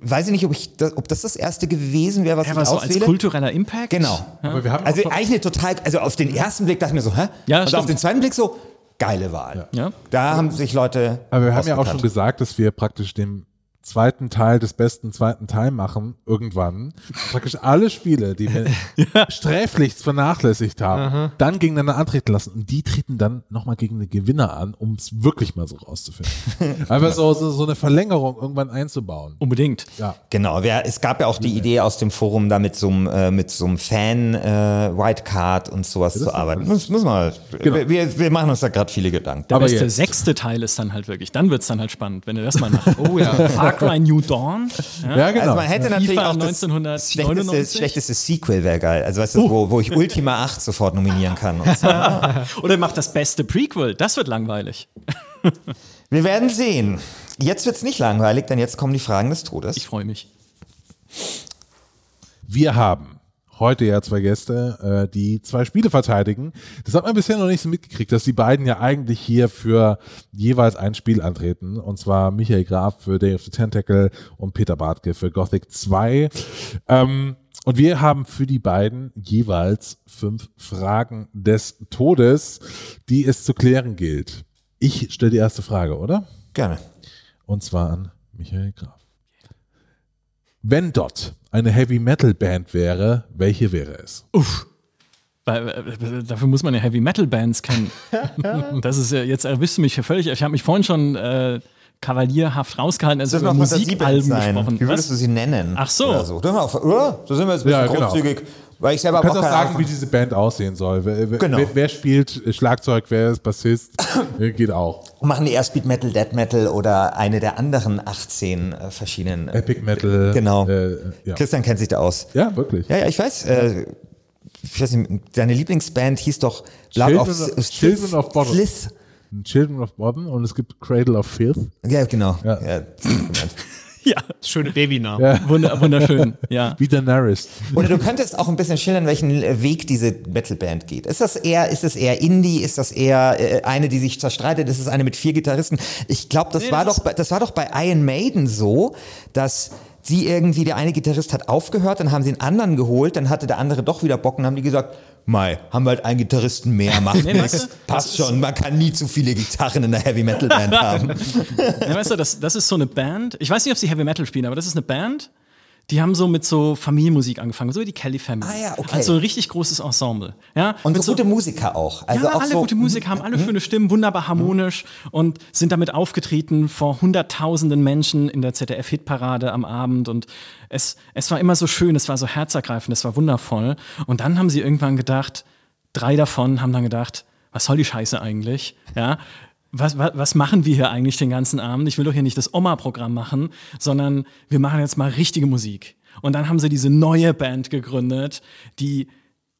weiß ich nicht, ob, ich das, ob das das erste gewesen wäre, was Ja, ich aber so als auswähle. kultureller Impact. Genau. Aber wir haben Also eigentlich eine total, also auf den ersten Blick dachte ich mir so, hä? Ja, Und stimmt. auf den zweiten Blick so, geile Wahl. Ja. Da haben sich Leute. Aber wir haben ja auch schon gesagt, dass wir praktisch den zweiten Teil des besten zweiten Teil machen, irgendwann. Praktisch alle Spiele, die wir sträflichst vernachlässigt haben, dann gegeneinander antreten lassen. Und die treten dann nochmal gegen den Gewinner an, um es wirklich mal so rauszufinden. Einfach so, so, so eine Verlängerung irgendwann einzubauen. Unbedingt. Ja. Genau, wer, es gab ja auch die Idee aus dem Forum, da mit so einem, äh, mit so einem Fan äh, und sowas zu arbeiten. Muss, muss mal, Genau. wir, wir, machen uns da gerade viele Gedanken. Der Aber beste jetzt. sechste Teil ist dann halt wirklich, dann wird es dann halt spannend, wenn du das mal nach Oh ja. Far Cry New Dawn. Ja. Ja, genau. Also man hätte natürlich FIFA auch das 1999. schlechteste, schlechteste Sequel wäre geil. Also weißt du, wo, wo ich Ultima 8 sofort nominieren kann. Und so. Oder macht das beste Prequel. Das wird langweilig. Wir werden sehen. Jetzt wird's nicht langweilig, denn jetzt kommen die Fragen des Todes. Ich freue mich. Wir haben heute ja zwei Gäste, äh, die zwei Spiele verteidigen. Das hat man bisher noch nicht so mitgekriegt, dass die beiden ja eigentlich hier für jeweils ein Spiel antreten. Und zwar Michael Graf für Day of the Tentacle und Peter Bartke für Gothic 2. Ähm, und wir haben für die beiden jeweils fünf Fragen des Todes, die es zu klären gilt. Ich stelle die erste Frage, oder? Gerne. Und zwar an Michael Graf. Wenn Dot eine Heavy Metal Band wäre, welche wäre es? Weil, äh, Dafür muss man ja Heavy Metal Bands kennen. das ist ja, jetzt erwischst du mich hier völlig. Ich habe mich vorhin schon äh, kavalierhaft rausgehalten, als Das über Musikalben sein. gesprochen. Wie würdest du sie nennen? Ach so. Oder so. Dürfen wir auch, oder? So sind wir jetzt ein Ja, bisschen genau. großzügig. Weil ich selber Du kannst auch sagen, Ahnung- wie diese Band aussehen soll. Wer, Genau. wer, wer spielt Schlagzeug, wer ist Bassist? Äh, Geht auch. Machen die erst Speed Metal, Dead Metal oder eine der anderen 18 äh, verschiedenen. Äh, Epic Metal. Genau. Äh, ja. Christian kennt sich da aus. ja, wirklich. Ja, ja, ich weiß. Äh, ich weiß nicht, deine Lieblingsband hieß doch Blood Children of, of- Children of. Slith. Children of Bodom und es gibt Cradle of Filth. Ja, genau. Ja. Ja. Ja, Schöne Babynamen. wunder, wunderschön. Ja. Wie Daenerys. Oder du könntest auch ein bisschen schildern, welchen Weg diese Metalband geht. Ist das eher, ist es eher Indie? Ist das eher äh, eine, die sich zerstreitet? Ist es eine mit vier Gitarristen? Ich glaube, das Nee, war das doch, bei- das war doch bei Iron Maiden so, dass sie irgendwie, der eine Gitarrist hat aufgehört, dann haben sie einen anderen geholt, dann hatte der andere doch wieder Bock und haben die gesagt, Mai, haben wir halt einen Gitarristen mehr, macht Nee, nichts. Passt schon, man kann nie zu viele Gitarren in einer Heavy Metal Band haben. Ja, weißt du, das, das ist so eine Band. Ich weiß nicht, ob sie Heavy Metal spielen, aber das ist eine Band. Die haben so mit so Familienmusik angefangen, so wie die Kelly Family. Ah ja, okay. Also ein richtig großes Ensemble. Ja, Und mit so gute Musiker auch. Also ja, auch alle so, gute Musik haben alle schöne Stimmen, wunderbar harmonisch und sind damit aufgetreten vor hunderttausenden Menschen in der ZDF-Hitparade am Abend. Und es, es war immer so schön, es war so herzergreifend, es war wundervoll. Und dann haben sie irgendwann gedacht, drei davon haben dann gedacht, was soll die Scheiße eigentlich? Ja. Was, was, was machen wir hier eigentlich den ganzen Abend? Ich will doch hier nicht das Oma-Programm machen, sondern wir machen jetzt mal richtige Musik. Und dann haben sie diese neue Band gegründet, die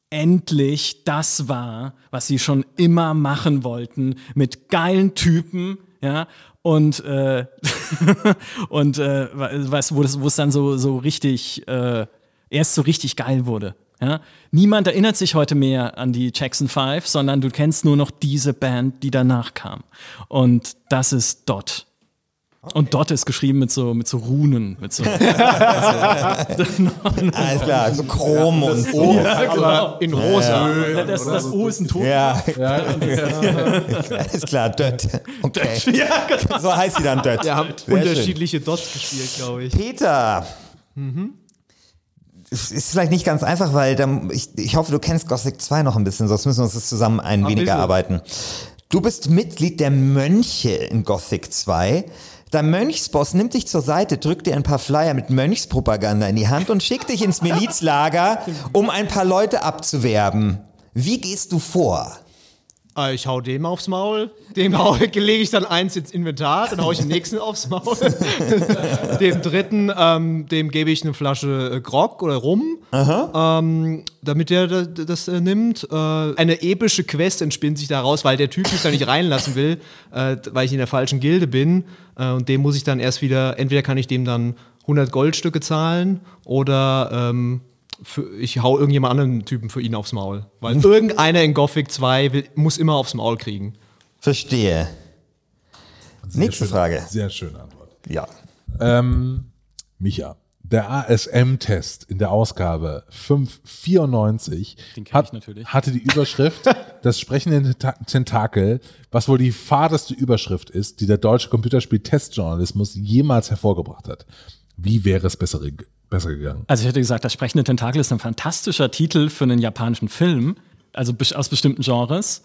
endlich das war, was sie schon immer machen wollten, mit geilen Typen, ja, und, äh, und äh, was, wo, es dann so, so richtig, äh, erst so richtig geil wurde. Ja? Niemand erinnert sich heute mehr an die Jackson Five, sondern du kennst nur noch diese Band, die danach kam. Und das ist Dot. Und Dot ist geschrieben mit so, mit so Runen, mit so. alles klar, so Chrom und so. Aber in rosa. das, das O ist ein Ton. Ja, alles klar, Dött. Okay. Ja, genau. So heißt sie dann Dött. Wir haben Sehr schön. unterschiedliche Dots gespielt, glaube ich. Peter. Es ist vielleicht nicht ganz einfach, weil dann, ich, ich hoffe, du kennst Gothic 2 noch ein bisschen, sonst müssen wir uns das zusammen ein wenig bisschen. erarbeiten. Du bist Mitglied der Mönche in Gothic 2. Der Mönchsboss nimmt dich zur Seite, drückt dir ein paar Flyer mit Mönchspropaganda in die Hand und schickt dich ins Milizlager, um ein paar Leute abzuwerben. Wie gehst du vor? Äh, Ich hau dem aufs Maul, dem lege ich dann eins ins Inventar, dann hau ich den nächsten aufs Maul. dem dritten, ähm, dem gebe ich eine Flasche äh, Grog oder Rum, ähm, damit der das, das äh, nimmt. Äh, eine epische Quest entspinnt sich daraus, weil der Typ mich da nicht reinlassen will, äh, weil ich in der falschen Gilde bin. Äh, und dem muss ich dann erst wieder, entweder kann ich dem dann 100 Goldstücke zahlen oder ähm, für, ich hau irgendjemand anderen Typen für ihn aufs Maul. Weil irgendeiner in Gothic 2 will, muss immer aufs Maul kriegen. Verstehe. Nächste schöne- Frage. Sehr schöne Antwort. Ja. Ähm, Micha, der ASM-Test in der Ausgabe 594 Den kenn hat, ich natürlich. hatte die Überschrift Das sprechende Tenta- Tentakel, was wohl die fadeste Überschrift ist, die der deutsche Computerspiel-Testjournalismus jemals hervorgebracht hat. Wie wäre es besser, besser gegangen? Also ich hätte gesagt, das sprechende Tentakel ist ein fantastischer Titel für einen japanischen Film, also aus bestimmten Genres.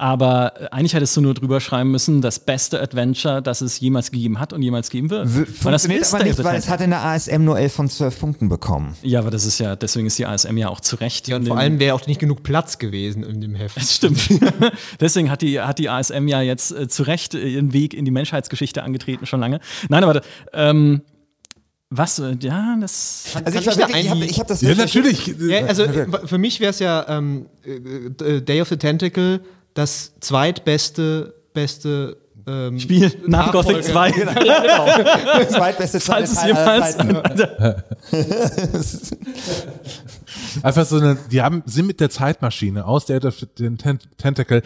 Aber äh, eigentlich hättest du nur drüber schreiben müssen, das beste Adventure, das es jemals gegeben hat und jemals geben wird. W- Weil das Funktioniert ist aber nicht, weil es hat in der ASM nur 11 von 12 Punkten bekommen. Ja, aber das ist ja, deswegen ist die ASM ja auch zu Recht. Ja, und vor allem wäre auch nicht genug Platz gewesen in dem Heft. Das stimmt. Deswegen hat die, hat die ASM ja jetzt äh, zu Recht äh, ihren Weg in die Menschheitsgeschichte angetreten, schon lange. Nein, aber ähm, was, äh, ja, das Also ich, Kann ich da wirklich, ich habe hab das Ja, natürlich. Ja, also äh, für mich wäre es ja ähm, äh, Day of the Tentacle das zweitbeste beste ähm, Spiel nach. Gothic 2. das zweitbeste Falls es jemals. Einfach so eine, die haben, sind mit der Zeitmaschine aus der Tent- Tentacle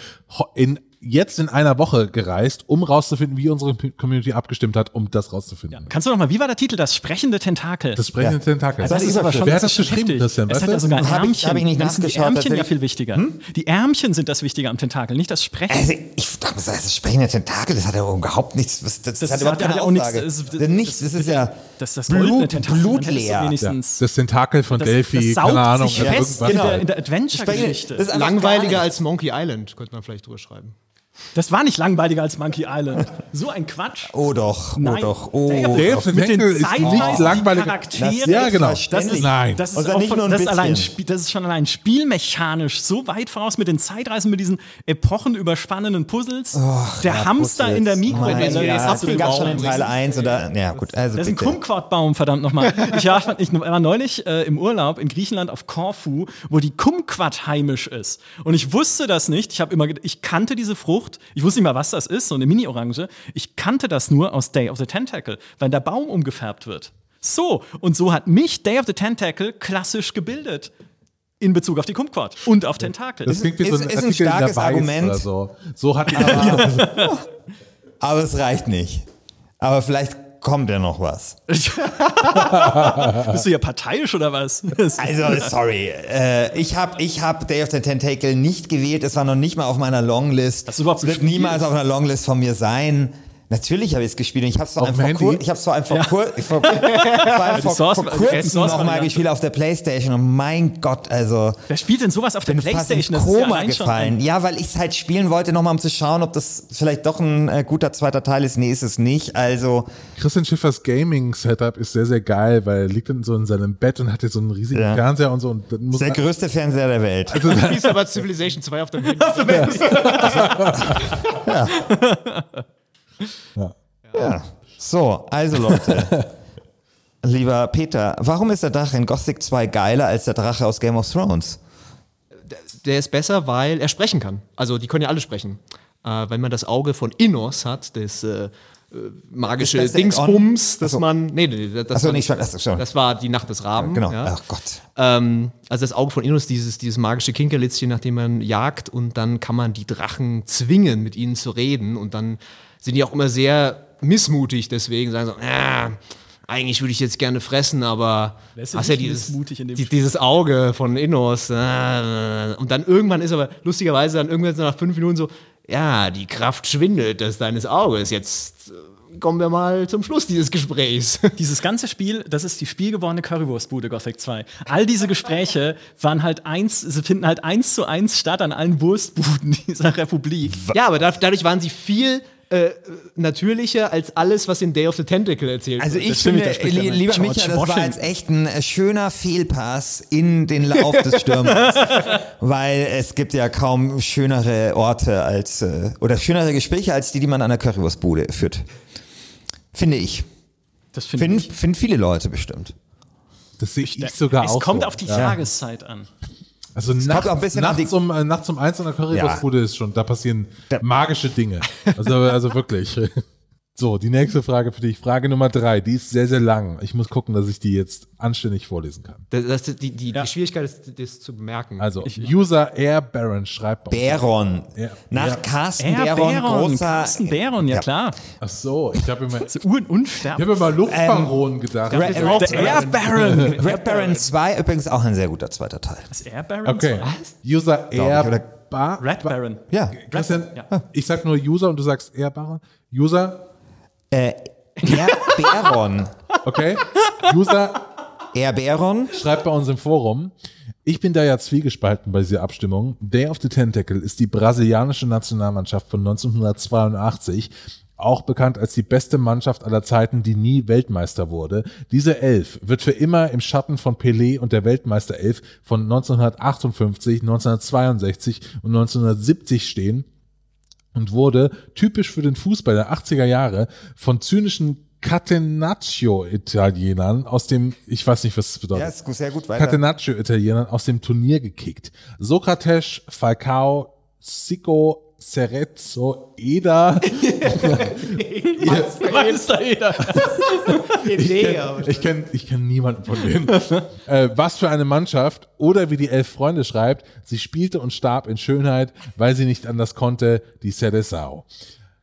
in, jetzt in einer Woche gereist, um rauszufinden, wie unsere Community abgestimmt hat, um das rauszufinden. Kannst du noch mal, wie war der Titel? Das sprechende Tentakel. Das sprechende Ja. Tentakel. Also das ist aber schon- Wer hat das schon geschrieben, heftig. Christian? Es Weißt hat ja sogar Hab ich- Ärmchen. hab ich nicht nachgeschaut, Die Ärmchen ja tatsächlich. viel wichtiger. Die Ärmchen sind das Wichtige am Tentakel, nicht das Sprechen. Also ich dachte, das ist das sprechende Tentakel, das hat ja überhaupt nichts, das, das, Das hat überhaupt hat keine ja auch nichts- das- Das, nichts, das ist ja das, das goldene Blut, Tentakel. Blutleer. Ja, wenigstens- das Tentakel von das, Delphi, das saugt keine Ahnung, sich oder fest irgendwas. in der, in der Adventure-Geschichte. Langweiliger als Monkey Island, könnte man vielleicht drüber schreiben. Das war nicht langweiliger als Monkey Island. So ein Quatsch. Oh doch, oh Nein. doch, oh. Of Day of the Mit den ist nicht langweilig. Charakteren. Ja, genau. Das ist, Nein. das ist, dann auch nicht von, nur ein das, ist allein, das ist schon allein spielmechanisch so weit voraus mit den Zeitreisen, mit diesen epochenüberspannenden Puzzles. der Hamster in der Mikrowelle. Das ja, hast du den gab schon in Teil nicht. 1 oder, ja gut, also Das ist ein bitte. Kumquatbaum, verdammt nochmal. Ich, war- ich war neulich äh, im Urlaub in Griechenland auf Korfu, wo die Kumquat heimisch ist. Und ich wusste das nicht. Ich, immer, ich kannte diese Frucht Frucht. Ich wusste nicht mal, was das ist, so eine Mini-Orange. Ich kannte das nur aus Day of the Tentacle, weil der Baum umgefärbt wird. So, und so hat mich Day of the Tentacle klassisch gebildet. In Bezug auf die Kumquat und auf Tentakel. Das klingt wie so ist- ein ist ein Artikel in der starkes Argument. Oder so. so hat Aber es reicht nicht. Aber vielleicht kommt ja noch was. Bist du ja parteiisch oder was? Also, sorry. Äh, ich habe ich hab Day of the Tentacle nicht gewählt. Es war noch nicht mal auf meiner Longlist. Hast du überhaupt es wird gespielt? niemals auf einer Longlist von mir sein. Natürlich habe ich es gespielt und ich habe es vor dem vor, ich hab's vor allem vor, kur vor, vor, allem vor, vor kurzem nochmal gespielt auf der Playstation und mein Gott, also Wer spielt denn sowas auf der bin fast in Playstation? Das ist ja Koma schon gefallen. Ja, weil ich es halt spielen wollte, nochmal um zu schauen, ob das vielleicht doch ein äh, guter zweiter Teil ist. Nee, ist es nicht. Also, Christian Schiffers Gaming-Setup ist sehr, sehr geil, weil er liegt dann so in seinem Bett und hat jetzt so einen riesigen Ja. Fernseher und so. Und dann muss der größte Fernseher der Welt. Wie ist aber Civilization 2 auf dem Handy? Ja. So, also Leute. Lieber Peter, warum ist der Drache in Gothic 2 geiler als der Drache aus Game of Thrones? Der ist besser, weil er sprechen kann. Also die können ja alle sprechen. Äh, wenn man das Auge von Innos hat, das äh, äh, magische Ist das Dingsbums, das Achso. man. Nee, nee, nee, das, Achso, war, nicht. Achso, schon. das war die Nacht des Raben. genau. Ja. Ach Gott. Ähm, also das Auge von Innos, dieses, dieses magische Kinkerlitzchen, nach dem man jagt und dann kann man die Drachen zwingen, mit ihnen zu reden und dann sind die auch immer sehr missmutig, deswegen sagen so, ah, eigentlich würde ich jetzt gerne fressen, aber hast ja dieses, missmutig in dem die, dieses Auge von Innos äh, und dann irgendwann ist aber lustigerweise dann irgendwann so nach fünf Minuten so, ja, die Kraft schwindet des deines Auges, jetzt äh, kommen wir mal zum Schluss dieses Gesprächs. Dieses ganze Spiel, das ist die spielgewordene Currywurstbude Gothic 2. All diese Gespräche waren halt eins, sie finden halt eins zu eins statt an allen Wurstbuden dieser Republik. Ja, aber da- dadurch waren sie viel äh, natürlicher als alles, was in Day of the Tentacle erzählt Also wird. ich stimmt, finde, spricht li lieber George Micha, das war Washington. jetzt echt ein äh, schöner Fehlpass in den Lauf des Stürmers. weil es gibt ja kaum schönere Orte als, äh, oder schönere Gespräche als die, die man an der Currywurstbude führt. Finde ich. Das finde Finden ich. finden viele Leute bestimmt. Das sehe ich sogar Es auch. kommt so. auf die Tageszeit an. Also nachts, auch ein bisschen an nachts, um, äh, nachts um eins in der Currywurstbude ist schon, da passieren Da- magische Dinge. Also, also wirklich. So, die nächste Frage für dich. Frage Nummer drei. Die ist sehr, sehr lang. Ich muss gucken, dass ich die jetzt anständig vorlesen kann. Das, das, die, die, Ja. die Schwierigkeit ist, das zu bemerken. Also, User Air Baron schreibt bei. Baron. Ja. Nach Ja. Carsten Er Baron, Baron, großer. Carsten Baron, ja, Ja. klar. Ach so, ich habe immer, ich So un unsterblich. habe immer Luftbaron gedacht. Red, Der Red, Air Baron. Red Baron 2 übrigens auch ein sehr guter zweiter Teil. Das Air Baron? Okay. User ich, Air oder- Ba Red Ba- Baron. Ja. Christian, Ja. ich sag nur User und du sagst Air Baron. User, Äh, Air Baron. okay. User Air Baron. schreibt bei uns im Forum. Ich bin da ja zwiegespalten bei dieser Abstimmung. Day of the Tentacle ist die brasilianische Nationalmannschaft von 1982, auch bekannt als die beste Mannschaft aller Zeiten, die nie Weltmeister wurde. Diese Elf wird für immer im Schatten von Pelé und der Weltmeisterelf von 1958, 1962 und 1970 stehen und wurde typisch für den Fußball der 80er Jahre von zynischen Catenaccio-Italienern aus dem, ich weiß nicht, was das bedeutet. Ja, ist sehr gut weiter. Catenaccio-Italienern aus dem Turnier gekickt. Sokrates, Falcao, Sico, Cerezzo, Eder. Weiß da jeder. ich kenne ich kenn niemanden von denen. äh, was für eine Mannschaft. Oder wie die Elf Freunde schreibt, sie spielte und starb in Schönheit, weil sie nicht anders konnte, die Sedesau.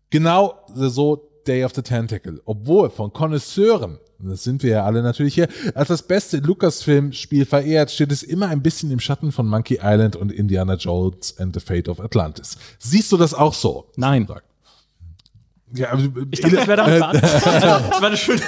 Genau so Day of the Tentacle. Obwohl von Konnoisseuren, das sind wir ja alle natürlich hier, als das beste Lucasfilm-Spiel verehrt, steht es immer ein bisschen im Schatten von Monkey Island und Indiana Jones and the Fate of Atlantis. Siehst du das auch so? Nein. Ja, Ich dachte, das wäre damit beantwortet. Das war eine schöne.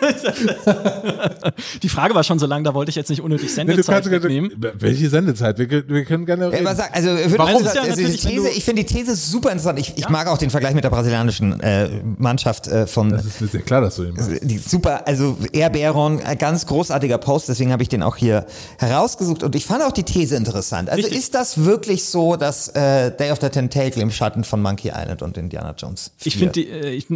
Die Frage war schon so lang, da wollte ich jetzt nicht unnötig Nee, Sendezeit kannst, wegnehmen. welche Sendezeit? Wir, wir können gerne Ja, reden. sag, also, Warum? also, ja also wenn These, ich finde die These super interessant. Ich, ich mag auch den Vergleich mit der brasilianischen äh, Mannschaft äh, von das ist mir sehr klar, dass du ihn machst. die super, also Air Baron, ein ganz großartiger Post, deswegen habe ich den auch hier herausgesucht und ich fand auch die These interessant. Also Richtig. ist das wirklich so, dass äh, Day of the Tentacle im Schatten von Monkey Island und Indiana Jones Ich 4? finde, die, äh, ich,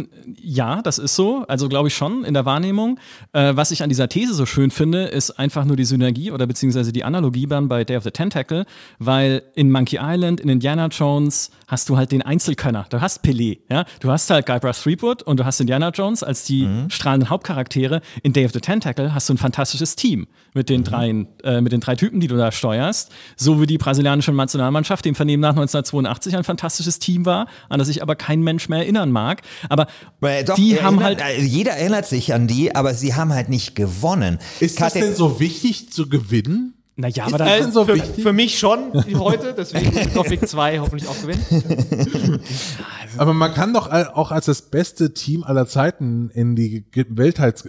ja, das ist so. Also glaube ich schon in der Wahrnehmung. Wahrnehmung. Äh, was ich an dieser These so schön finde, ist einfach nur die Synergie oder beziehungsweise die Analogie dann bei Day of the Tentacle, weil in Monkey Island, in Indiana Jones hast du halt den Einzelkönner. Du hast Pelé, ja. Du hast halt Guybrush Threepwood und du hast Indiana Jones als die mhm. strahlenden Hauptcharaktere. In Day of the Tentacle hast du ein fantastisches Team mit den, mhm. dreien, äh, mit den drei Typen, die du da steuerst. So wie die brasilianische Nationalmannschaft, dem Vernehmen nach 1982 ein fantastisches Team war, an das sich aber kein Mensch mehr erinnern mag. Aber Weil, doch, die haben halt. Äh, jeder erinnert sich an die, aber sie haben halt nicht gewonnen. Ist Kate das denn so wichtig zu gewinnen? Naja, aber dann äh, so für, für, mich schon heute, deswegen Gothic 2 hoffentlich auch gewinnen. aber man kann doch auch als das beste Team aller Zeiten in die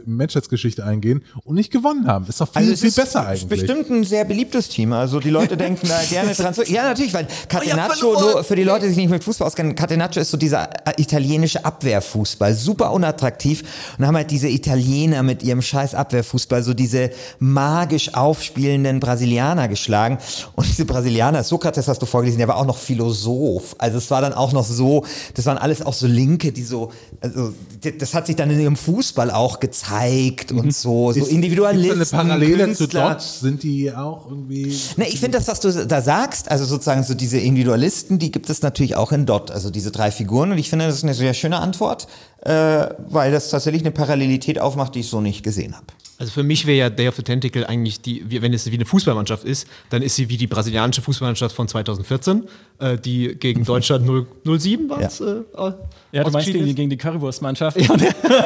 Menschheitsgeschichte eingehen und nicht gewonnen haben. Ist doch viel, also viel ist besser eigentlich. Bestimmt ein sehr beliebtes Team. Also die Leute denken da gerne dran. Ja, natürlich, weil Catenaccio, nur für die Leute, die sich nicht mit Fußball auskennen, Catenaccio ist so dieser äh, italienische Abwehrfußball. Super unattraktiv. Und haben halt diese Italiener mit ihrem scheiß Abwehrfußball, so diese magisch aufspielenden Brasilianer Brasilianer geschlagen. Und diese Brasilianer, Sokrates hast du vorgelesen, der war auch noch Philosoph. Also es war dann auch noch so, das waren alles auch so Linke, die so, also das hat sich dann in ihrem Fußball auch gezeigt und mhm. so, so Individualisten. Ist eine Parallele Künstler. zu dort? Sind die auch irgendwie? Ne, ich finde das, was du da sagst, also sozusagen so diese Individualisten, die gibt es natürlich auch in Dot, also diese drei Figuren. Und ich finde, das ist eine sehr schöne Antwort, äh, weil das tatsächlich eine Parallelität aufmacht, die ich so nicht gesehen habe. Also für mich wäre ja Day of the Tentacle eigentlich die, wenn es wie eine Fußballmannschaft ist, dann ist sie wie die brasilianische Fußballmannschaft von 2014, äh, die gegen Deutschland 0, 07 war es. Ja. Äh, ja, du meinst gegen, gegen die Currywurstmannschaft? Ja,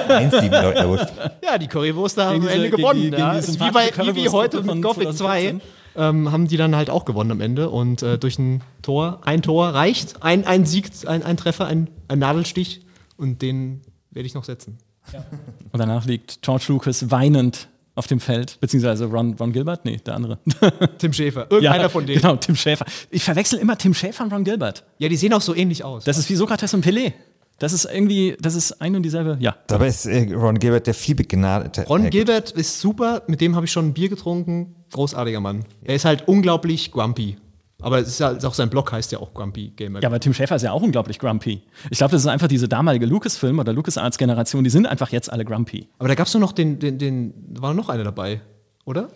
ja, die Currywurst da haben am Ende gewonnen. Gegen, ja. gegen wie, bei, wie, wie heute mit Gothic 2 ähm, haben die dann halt auch gewonnen am Ende und äh, durch ein Tor, ein Tor reicht, ein, ein Sieg, ein, ein Treffer, ein, ein Nadelstich und den werde ich noch setzen. Ja. Und danach liegt George Lucas weinend auf dem Feld, beziehungsweise Ron, Ron Gilbert? Nee, der andere. Tim Schäfer. Irgendeiner ja, von denen. Genau, Tim Schäfer. Ich verwechsel immer Tim Schäfer und Ron Gilbert. Ja, die sehen auch so ähnlich aus. Das ist wie Sokrates und Pelé. Das ist irgendwie, das ist ein und dieselbe, ja. Dabei ist äh, Ron Gilbert der viel begnadete. Ron Gilbert ist super, mit dem habe ich schon ein Bier getrunken. Großartiger Mann. Er ist halt unglaublich grumpy. Aber es ist ja auch sein Blog heißt ja auch Grumpy Gamer. Ja, aber Tim Schäfer ist ja auch unglaublich grumpy. Ich glaube, das ist einfach diese damalige Lucasfilm oder LucasArts-Generation, die sind einfach jetzt alle grumpy. Aber da gab es nur noch den, den, den, war noch einer dabei, oder?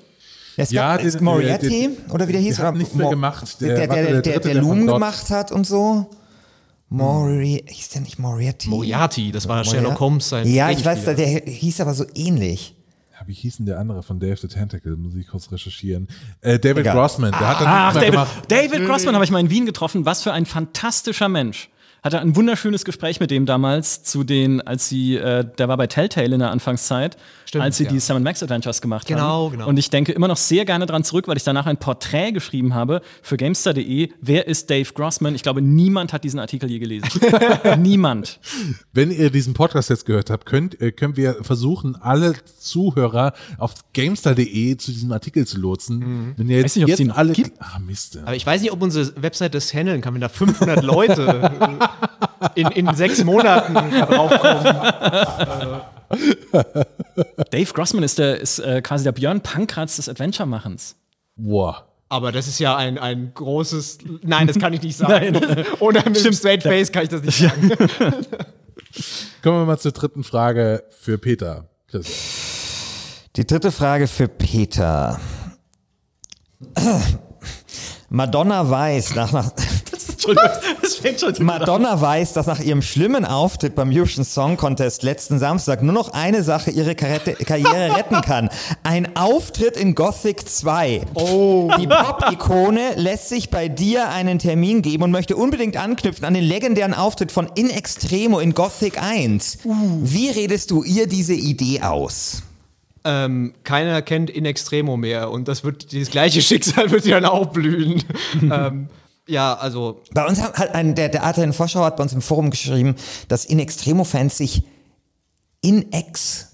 Ja, es ja, gab, den, Moriarty, den, oder wie der hieß? Der hat nichts mehr gemacht. Der, der, der, der, der Loom gemacht hat und so. Mori, hieß der nicht Moriarty? Moriarty, das war Sherlock Holmes sein. Ja, ich weiß, der hieß aber so ähnlich wie hieß denn der andere von Dave the Tentacle? Muss ich kurz recherchieren. Äh, David Egal. Grossman, der ah, hat dann ach, David, gemacht. David Grossman habe ich mal in Wien getroffen. Was für ein fantastischer Mensch hatte ein wunderschönes Gespräch mit dem damals zu den, als sie, äh, der war bei Telltale in der Anfangszeit, Stimmt, als sie ja. die Sam Max Adventures gemacht genau, haben. Genau. Und ich denke immer noch sehr gerne dran zurück, weil ich danach ein Porträt geschrieben habe für Gamestar.de. Wer ist Dave Grossman? Ich glaube, niemand hat diesen Artikel je gelesen. niemand. Wenn ihr diesen Podcast jetzt gehört habt, könnt, äh, können wir versuchen, alle Zuhörer auf Gamestar.de zu diesem Artikel zu lotsen. Mhm. Wenn ihr jetzt, nicht, jetzt alle. Gibt. Ah, Mist. Aber ich weiß nicht, ob unsere Website das handeln kann, wenn da 500 Leute in, in sechs Monaten draufkommen. Dave Grossman ist, der, ist äh, quasi der Björn Pankratz des Adventure-Machens. Wow. Aber das ist ja ein, ein großes. Nein, das kann ich nicht sagen. Nein. Ohne mit Stimmt. Straight Face kann ich das nicht sagen. Kommen wir mal zur dritten Frage für Peter. Chris. Die dritte Frage für Peter. Madonna weiß nach, nach schon Madonna weiß, dass nach ihrem schlimmen Auftritt beim Eurovision Song Contest letzten Samstag nur noch eine Sache ihre Karriere retten kann. Ein Auftritt in Gothic 2. Oh. Die Pop-Ikone lässt sich bei dir einen Termin geben und möchte unbedingt anknüpfen an den legendären Auftritt von In Extremo in Gothic 1. Uh. Wie redest du ihr diese Idee aus? Ähm, keiner kennt In Extremo mehr und das wird dieses gleiche Schicksal wird sie dann auch blühen. ähm, ja, also. Bei uns hat ein, der, der Adrian Vorschau hat bei uns im Forum geschrieben, dass In Extremo-Fans sich in Ex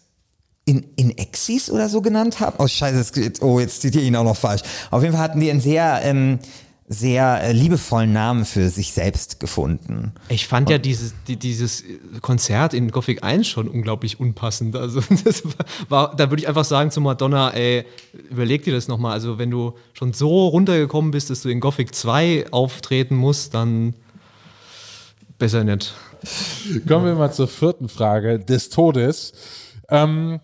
in, in Exis oder so genannt haben. Oh, scheiße, oh, jetzt zitiere ich ihn auch noch falsch. Auf jeden Fall hatten die einen sehr ähm, sehr äh, liebevollen Namen für sich selbst gefunden. Ich fand und ja dieses, die, dieses Konzert in Gothic 1 schon unglaublich unpassend. Also das war, da würde ich einfach sagen zu Madonna, ey, überleg dir das nochmal. Also wenn du schon so runtergekommen bist, dass du in Gothic 2 auftreten musst, dann besser nicht. Kommen wir mal zur vierten Frage des Todes. Ähm,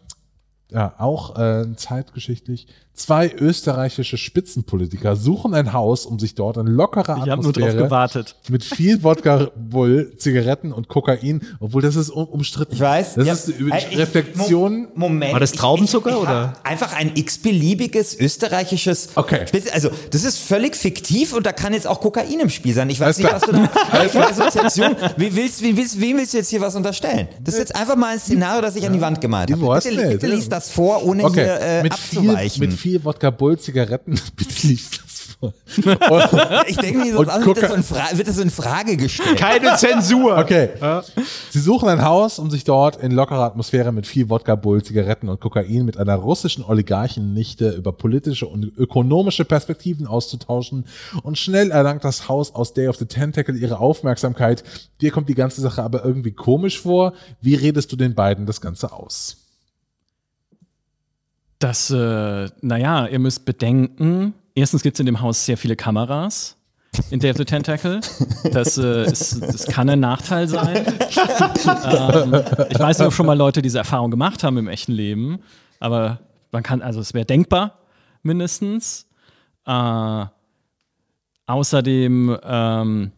ja, auch äh, zeitgeschichtlich. Zwei österreichische Spitzenpolitiker suchen ein Haus, um sich dort in lockerer Ich habe nur drauf Atmosphäre gewartet. mit viel Wodka, Bull, Zigaretten und Kokain, obwohl das ist um, umstritten. Ich weiß. Das ja, ist eine äh, ich- Reflexion. Mo- Moment. War das Traubenzucker, ich, ich, oder? Einfach ein x-beliebiges österreichisches. Okay. Also, das ist völlig fiktiv und da kann jetzt auch Kokain im Spiel sein. Ich weiß Alles nicht, klar. was du da. Welche Assoziation. Wie willst, wie willst, wem willst du jetzt hier was unterstellen? Das ist jetzt einfach mal ein Szenario, das ich an die Wand gemalt habe. Bitte, bitte ja. lies das vor, ohne Okay, hier äh, mit, viel, abzuweichen. mit viel Wodka, Bull, Zigaretten, bitte liest das vor. ich denke mir so, Und was, wird, das in wird das in Frage gestellt? Keine Zensur. Okay. Sie suchen ein Haus, um sich dort in lockerer Atmosphäre mit viel Wodka, Bull, Zigaretten und Kokain mit einer russischen Oligarchennichte über politische und ökonomische Perspektiven auszutauschen. Und schnell erlangt das Haus aus Day of the Tentacle ihre Aufmerksamkeit. Dir kommt die ganze Sache aber irgendwie komisch vor. Wie redest du den beiden das Ganze aus? Das, äh, naja, ihr müsst bedenken, erstens gibt es in dem Haus sehr viele Kameras in of the Tentacle. Das, äh, ist, das kann ein Nachteil sein. ähm, ich weiß nicht, ob schon mal Leute diese Erfahrung gemacht haben im echten Leben, aber man kann, also es wäre denkbar, mindestens. Äh, außerdem ähm,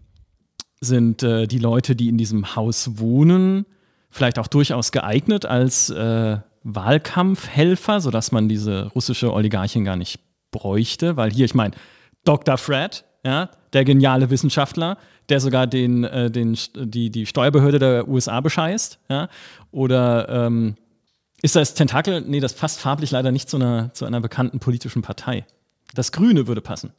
sind äh, die Leute, die in diesem Haus wohnen, vielleicht auch durchaus geeignet als äh, Wahlkampfhelfer, sodass man diese russische Oligarchin gar nicht bräuchte, weil hier, ich meine, Dr. Fred, ja, der geniale Wissenschaftler, der sogar den, äh, den, die, die Steuerbehörde der USA bescheißt, ja, oder ähm, ist das Tentakel? Nee, das passt farblich leider nicht zu einer, zu einer bekannten politischen Partei. Das Grüne würde passen.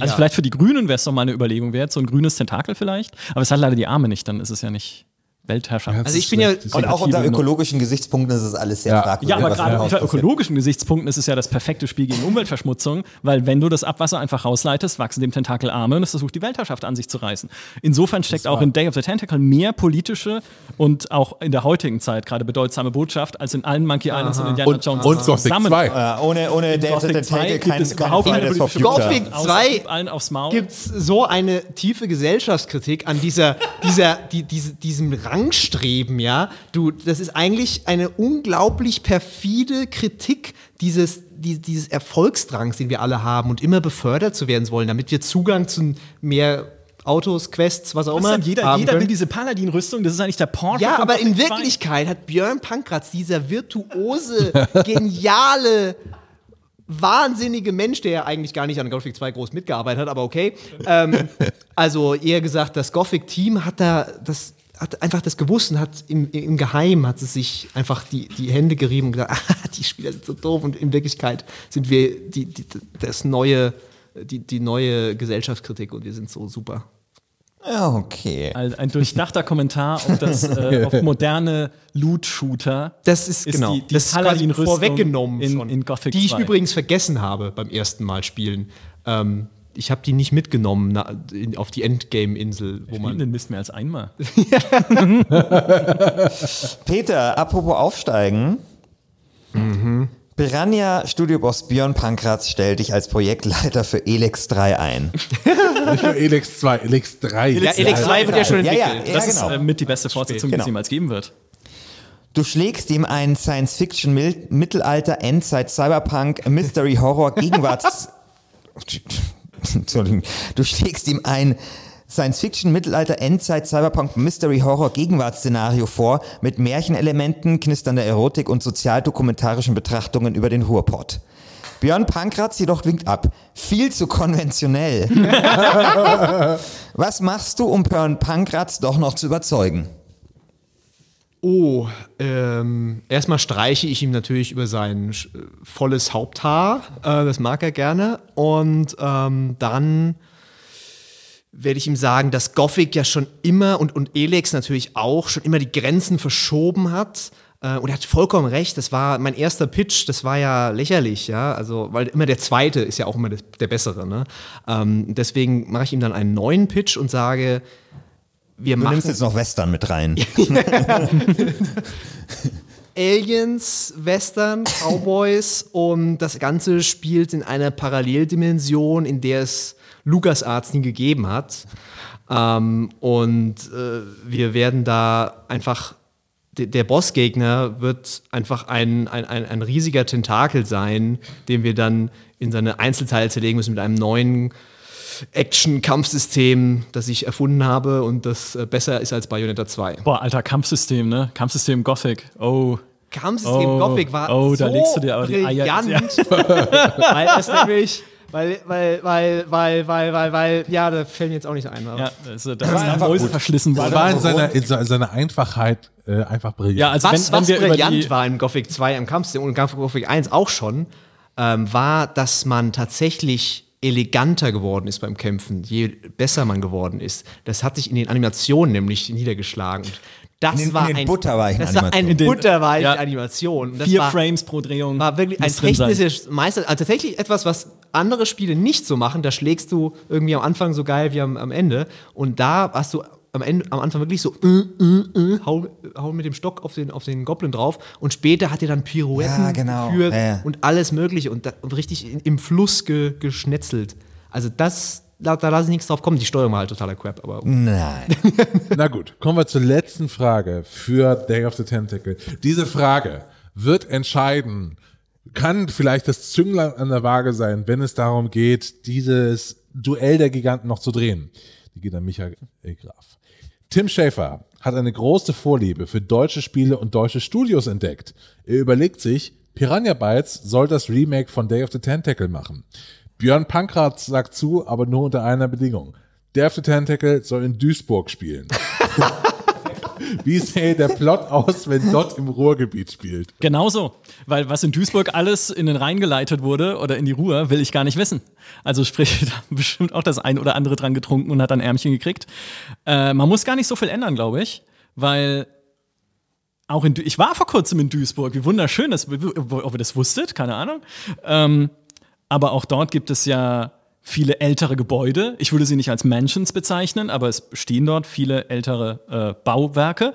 Also Ja. vielleicht für die Grünen wäre es doch mal eine Überlegung wert, so ein grünes Tentakel vielleicht. Aber es hat leider die Arme nicht, dann ist es ja nicht Weltherrschaft. Ja, Also ich bin ja- Und auch unter ökologischen Gesichtspunkten ist es alles sehr Ja. fragwürdig. Ja, aber gerade unter passiert. ökologischen Gesichtspunkten ist es ja das perfekte Spiel gegen Umweltverschmutzung, weil wenn du das Abwasser einfach rausleitest, wachsen dem Tentakel Arme und es versucht, die Weltherrschaft an sich zu reißen. Insofern steckt auch in Day of the Tentacle mehr politische und auch in der heutigen Zeit gerade bedeutsame Botschaft als in allen Monkey Islands und Indiana Und, Jones und Gothic zusammen. 2. Ja, ohne ohne David Gothic the 2 Tangle gibt kein, es überhaupt keine politische. Gothic Außer 2 allen aufs Maul. gibt es so eine tiefe Gesellschaftskritik an dieser, dieser, die, diese, diesem Rangstreben, ja. Du, das ist eigentlich eine unglaublich perfide Kritik dieses, die, dieses Erfolgsdrangs, den wir alle haben und immer befördert zu werden wollen, damit wir Zugang zu mehr Autos, Quests, was auch immer? Jeder, jeder will können. diese Paladin-Rüstung, das ist eigentlich der Porsche. Ja, aber in Gothic 2. Wirklichkeit hat Björn Pankratz, dieser virtuose, geniale, wahnsinnige Mensch, der ja eigentlich gar nicht an Gothic 2 groß mitgearbeitet hat, aber okay. Ähm, also eher gesagt, das Gothic-Team hat da das hat einfach das gewusst und hat im, im Geheim hat es sich einfach die, die Hände gerieben und gesagt, ah, die Spieler sind so doof und in Wirklichkeit sind wir die, die, das neue, die, die neue Gesellschaftskritik und wir sind so super. Ja, okay. Ein, ein durchdachter Kommentar auf, das, äh, auf moderne Loot-Shooter. Das ist, Ist genau. die- die das ist quasi vorweggenommen in- schon. in Gothic die ich 2. übrigens vergessen habe beim ersten Mal spielen. Ähm, ich habe die nicht mitgenommen na, in, auf die Endgame-Insel, wo man. den Mist mehr als einmal. Peter, apropos aufsteigen. Mhm. Piranha Studioboss Björn Pankratz stellt dich als Projektleiter für Elex 3 ein. Nicht nur Elex 2, Elex 3. Ja, Elex 3 wird ja schon Ja, ja, entwickelt. ja, Das genau. ist äh, mit die beste Fortsetzung, die Genau. es jemals geben wird. Du schlägst ihm einen Science-Fiction, Mil- Mittelalter, Endzeit, Cyberpunk, Mystery, Horror, Gegenwarts... Entschuldigung. Du schlägst ihm ein Science-Fiction, Mittelalter, Endzeit, Cyberpunk, Mystery, Horror, Gegenwartsszenario vor mit Märchenelementen, knisternder Erotik und sozialdokumentarischen Betrachtungen über den Ruhrpott. Björn Pankratz jedoch winkt ab. Viel zu konventionell. Was machst du, um Björn Pankratz doch noch zu überzeugen? Oh, ähm, erstmal streiche ich ihm natürlich über sein äh, volles Haupthaar. Äh, das mag er gerne. Und ähm, dann werde ich ihm sagen, dass Gothic ja schon immer und, und Elex natürlich auch schon immer die Grenzen verschoben hat. Äh, und er hat vollkommen recht, das war mein erster Pitch, das war ja lächerlich, ja. Also, weil immer der zweite ist ja auch immer des- der bessere, ne? Ähm, deswegen mache ich ihm dann einen neuen Pitch und sage, wir Du machen nimmst jetzt noch Western mit rein. Aliens, Western, Cowboys und das Ganze spielt in einer Paralleldimension, in der es LucasArts nie gegeben hat. Ähm, und äh, wir werden da einfach der, der Bossgegner wird einfach ein, ein, ein, ein riesiger Tentakel sein, den wir dann in seine Einzelteile zerlegen müssen mit einem neuen Action-Kampfsystem, das ich erfunden habe und das äh, besser ist als Bayonetta 2. Boah, alter Kampfsystem, ne? Kampfsystem Gothic. Oh. Kampfsystem Oh, Gothic war oh, so da legst du dir aber die Eier- brillant, weil es nämlich, weil, weil, weil, weil, weil, weil, weil, ja, da fällt mir jetzt auch nicht ein. Aber Ja, also, da sind Mäuse verschlissen Das war in seiner, in se- seiner Einfachheit äh, einfach brillant. Ja, also was, wenn, wenn was wir über brillant war im Gothic 2 am Kampfsystem und im Gothic 1 auch schon, ähm, war, dass man tatsächlich eleganter geworden ist beim Kämpfen, je besser man geworden ist. Das hat sich in den Animationen nämlich niedergeschlagen. Und das In den- war in den ein, butterweichen das war eine butterweiche ja. Animation. Das vier war, Frames pro Drehung war wirklich ein technisches Meister, also tatsächlich etwas, was andere Spiele nicht so machen. Da schlägst du irgendwie am Anfang so geil wie am, am Ende. Und da hast du am, Ende, am Anfang wirklich so äh, äh, äh, hau, hau mit dem Stock auf den, auf den Goblin drauf. Und später hat er dann Pirouetten Ja, genau. geführt Ja, ja. und alles Mögliche und, da, und richtig in, im Fluss ge, geschnetzelt. Also das, da, da lasse ich nichts drauf kommen. Die Steuerung war halt totaler Crap, aber Nein. Na gut, kommen wir zur letzten Frage für Day of the Tentacle. Diese Frage wird entscheiden, kann vielleicht das Zünglein an der Waage sein, wenn es darum geht, dieses Duell der Giganten noch zu drehen. Die geht an Michael Graf. Tim Schäfer hat eine große Vorliebe für deutsche Spiele und deutsche Studios entdeckt. Er überlegt sich, Piranha Bytes soll das Remake von Day of the Tentacle machen. Björn Pankratz sagt zu, aber nur unter einer Bedingung. Day of the Tentacle soll in Duisburg spielen. Wie sähe der Plot aus, wenn dort im Ruhrgebiet spielt? Genauso. Weil was in Duisburg alles in den Rhein geleitet wurde oder in die Ruhr, will ich gar nicht wissen. Also sprich, da haben bestimmt auch das ein oder andere dran getrunken und hat dann Ärmchen gekriegt. Äh, man muss gar nicht so viel ändern, glaube ich, weil auch in, Du- ich war vor kurzem in Duisburg, wie wunderschön das, ob ihr das wusstet, keine Ahnung. Ähm, aber auch dort gibt es ja viele ältere Gebäude. Ich würde sie nicht als Mansions bezeichnen, aber es stehen dort viele ältere äh, Bauwerke.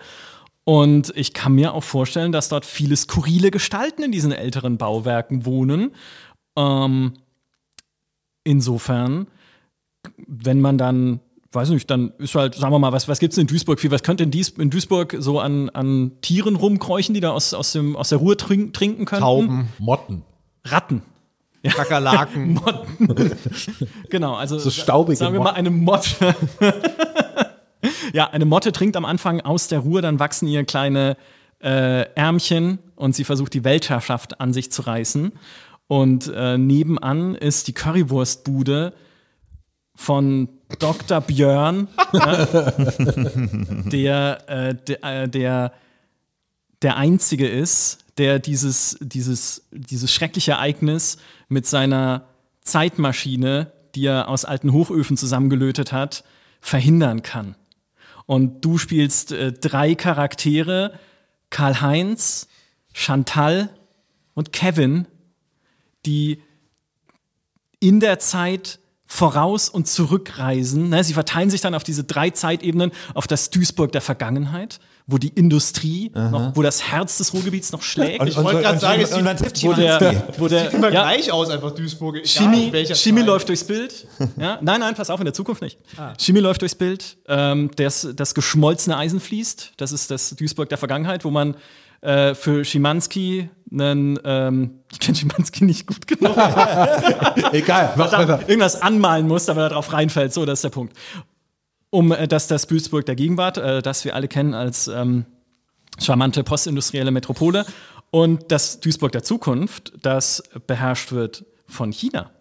Und ich kann mir auch vorstellen, dass dort viele skurrile Gestalten in diesen älteren Bauwerken wohnen. Ähm, insofern, wenn man dann, weiß nicht, dann ist halt, sagen wir mal, was, was gibt es in Duisburg viel? Was könnte in, Dies, in Duisburg so an, an Tieren rumkräuchen, die da aus, aus, dem, aus der Ruhe trink, trinken könnten? Tauben, Motten. Ratten. Kakerlaken. Genau, also So staubige sagen wir mal eine Motte. ja, eine Motte trinkt am Anfang aus der Ruhe, dann wachsen ihr kleine äh, Ärmchen und sie versucht die Weltherrschaft an sich zu reißen. Und äh, nebenan ist die Currywurstbude von Dr. Björn, ja, der, äh, der, äh, der der Einzige ist, der dieses, dieses, dieses schreckliche Ereignis mit seiner Zeitmaschine, die er aus alten Hochöfen zusammengelötet hat, verhindern kann. Und du spielst äh, drei Charaktere, Karl-Heinz, Chantal und Kevin, die in der Zeit voraus und zurückreisen. Ne? Sie verteilen sich dann auf diese drei Zeitebenen, auf das Duisburg der Vergangenheit, wo die Industrie, noch, wo das Herz des Ruhrgebiets noch schlägt. Und- wollte und- grad und- sagen, es trifft wo der, wo der Immer ja, gleich aus, einfach Duisburg. Chemie, Chemie läuft durchs Bild. Ja? Nein, nein, pass auf, in der Zukunft nicht. Chemie läuft durchs Bild. Ähm, das, das geschmolzene Eisen fließt. Das ist das Duisburg der Vergangenheit, wo man äh, für Schimanski einen, ähm, ich kenne Schimanski nicht gut genug, Egal, weiter. irgendwas anmalen muss, damit er darauf reinfällt. So, das ist der Punkt. Um äh, das, das Duisburg der Gegenwart, äh, das wir alle kennen als ähm, charmante postindustrielle Metropole, und das Duisburg der Zukunft, das beherrscht wird von China.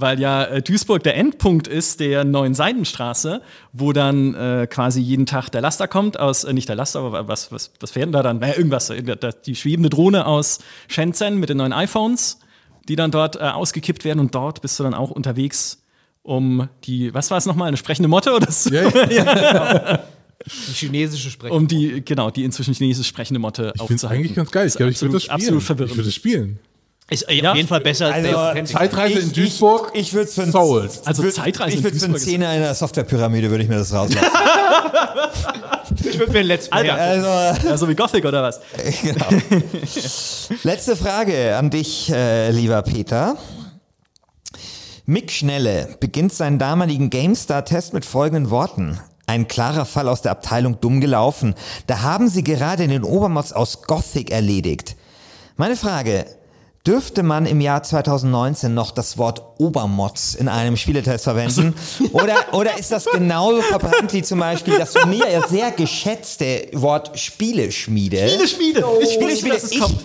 Weil ja äh, Duisburg der Endpunkt ist der neuen Seidenstraße, wo dann äh, quasi jeden Tag der Laster kommt aus, äh, nicht der Laster, aber was, was, was werden da dann? Naja, irgendwas, äh, die schwebende Drohne aus Shenzhen mit den neuen iPhones, die dann dort äh, ausgekippt werden und dort bist du dann auch unterwegs, um die, was war es nochmal, eine sprechende Motte oder so? Ja, ja. Die chinesische Sprecher. Um die, genau, die inzwischen chinesisch sprechende Motte Ich finde es eigentlich ganz geil. Ich glaube, ich würde das spielen. Absolut verwirrend. Ich würde das spielen. Ist Ja. auf jeden Fall besser als Also, Tentacle. Zeitreise in Ich- Duisburg. Ich, ich würde es für ein Souls. Also würd- Zeitreise Ich in würde für einen Duisburg ist- Zehner in der Softwarepyramide würde ich mir das rauslassen. Ich würde mir ein Let's Play also, Ja, so wie Gothic oder was? genau. Letzte Frage an dich, äh, lieber Peter. Mick Schnelle beginnt seinen damaligen GameStar-Test mit folgenden Worten. Ein klarer Fall aus der Abteilung dumm gelaufen. Da haben sie gerade den Obermods aus Gothic erledigt. Meine Frage, dürfte man im Jahr 2019 noch das Wort Obermods in einem Spieletest verwenden? Oder, oder ist das genauso verbrannt wie zum Beispiel das von mir ja sehr geschätzte Wort Spieleschmiede? Spieleschmiede. Ich Spieleschmiede. dass es kommt.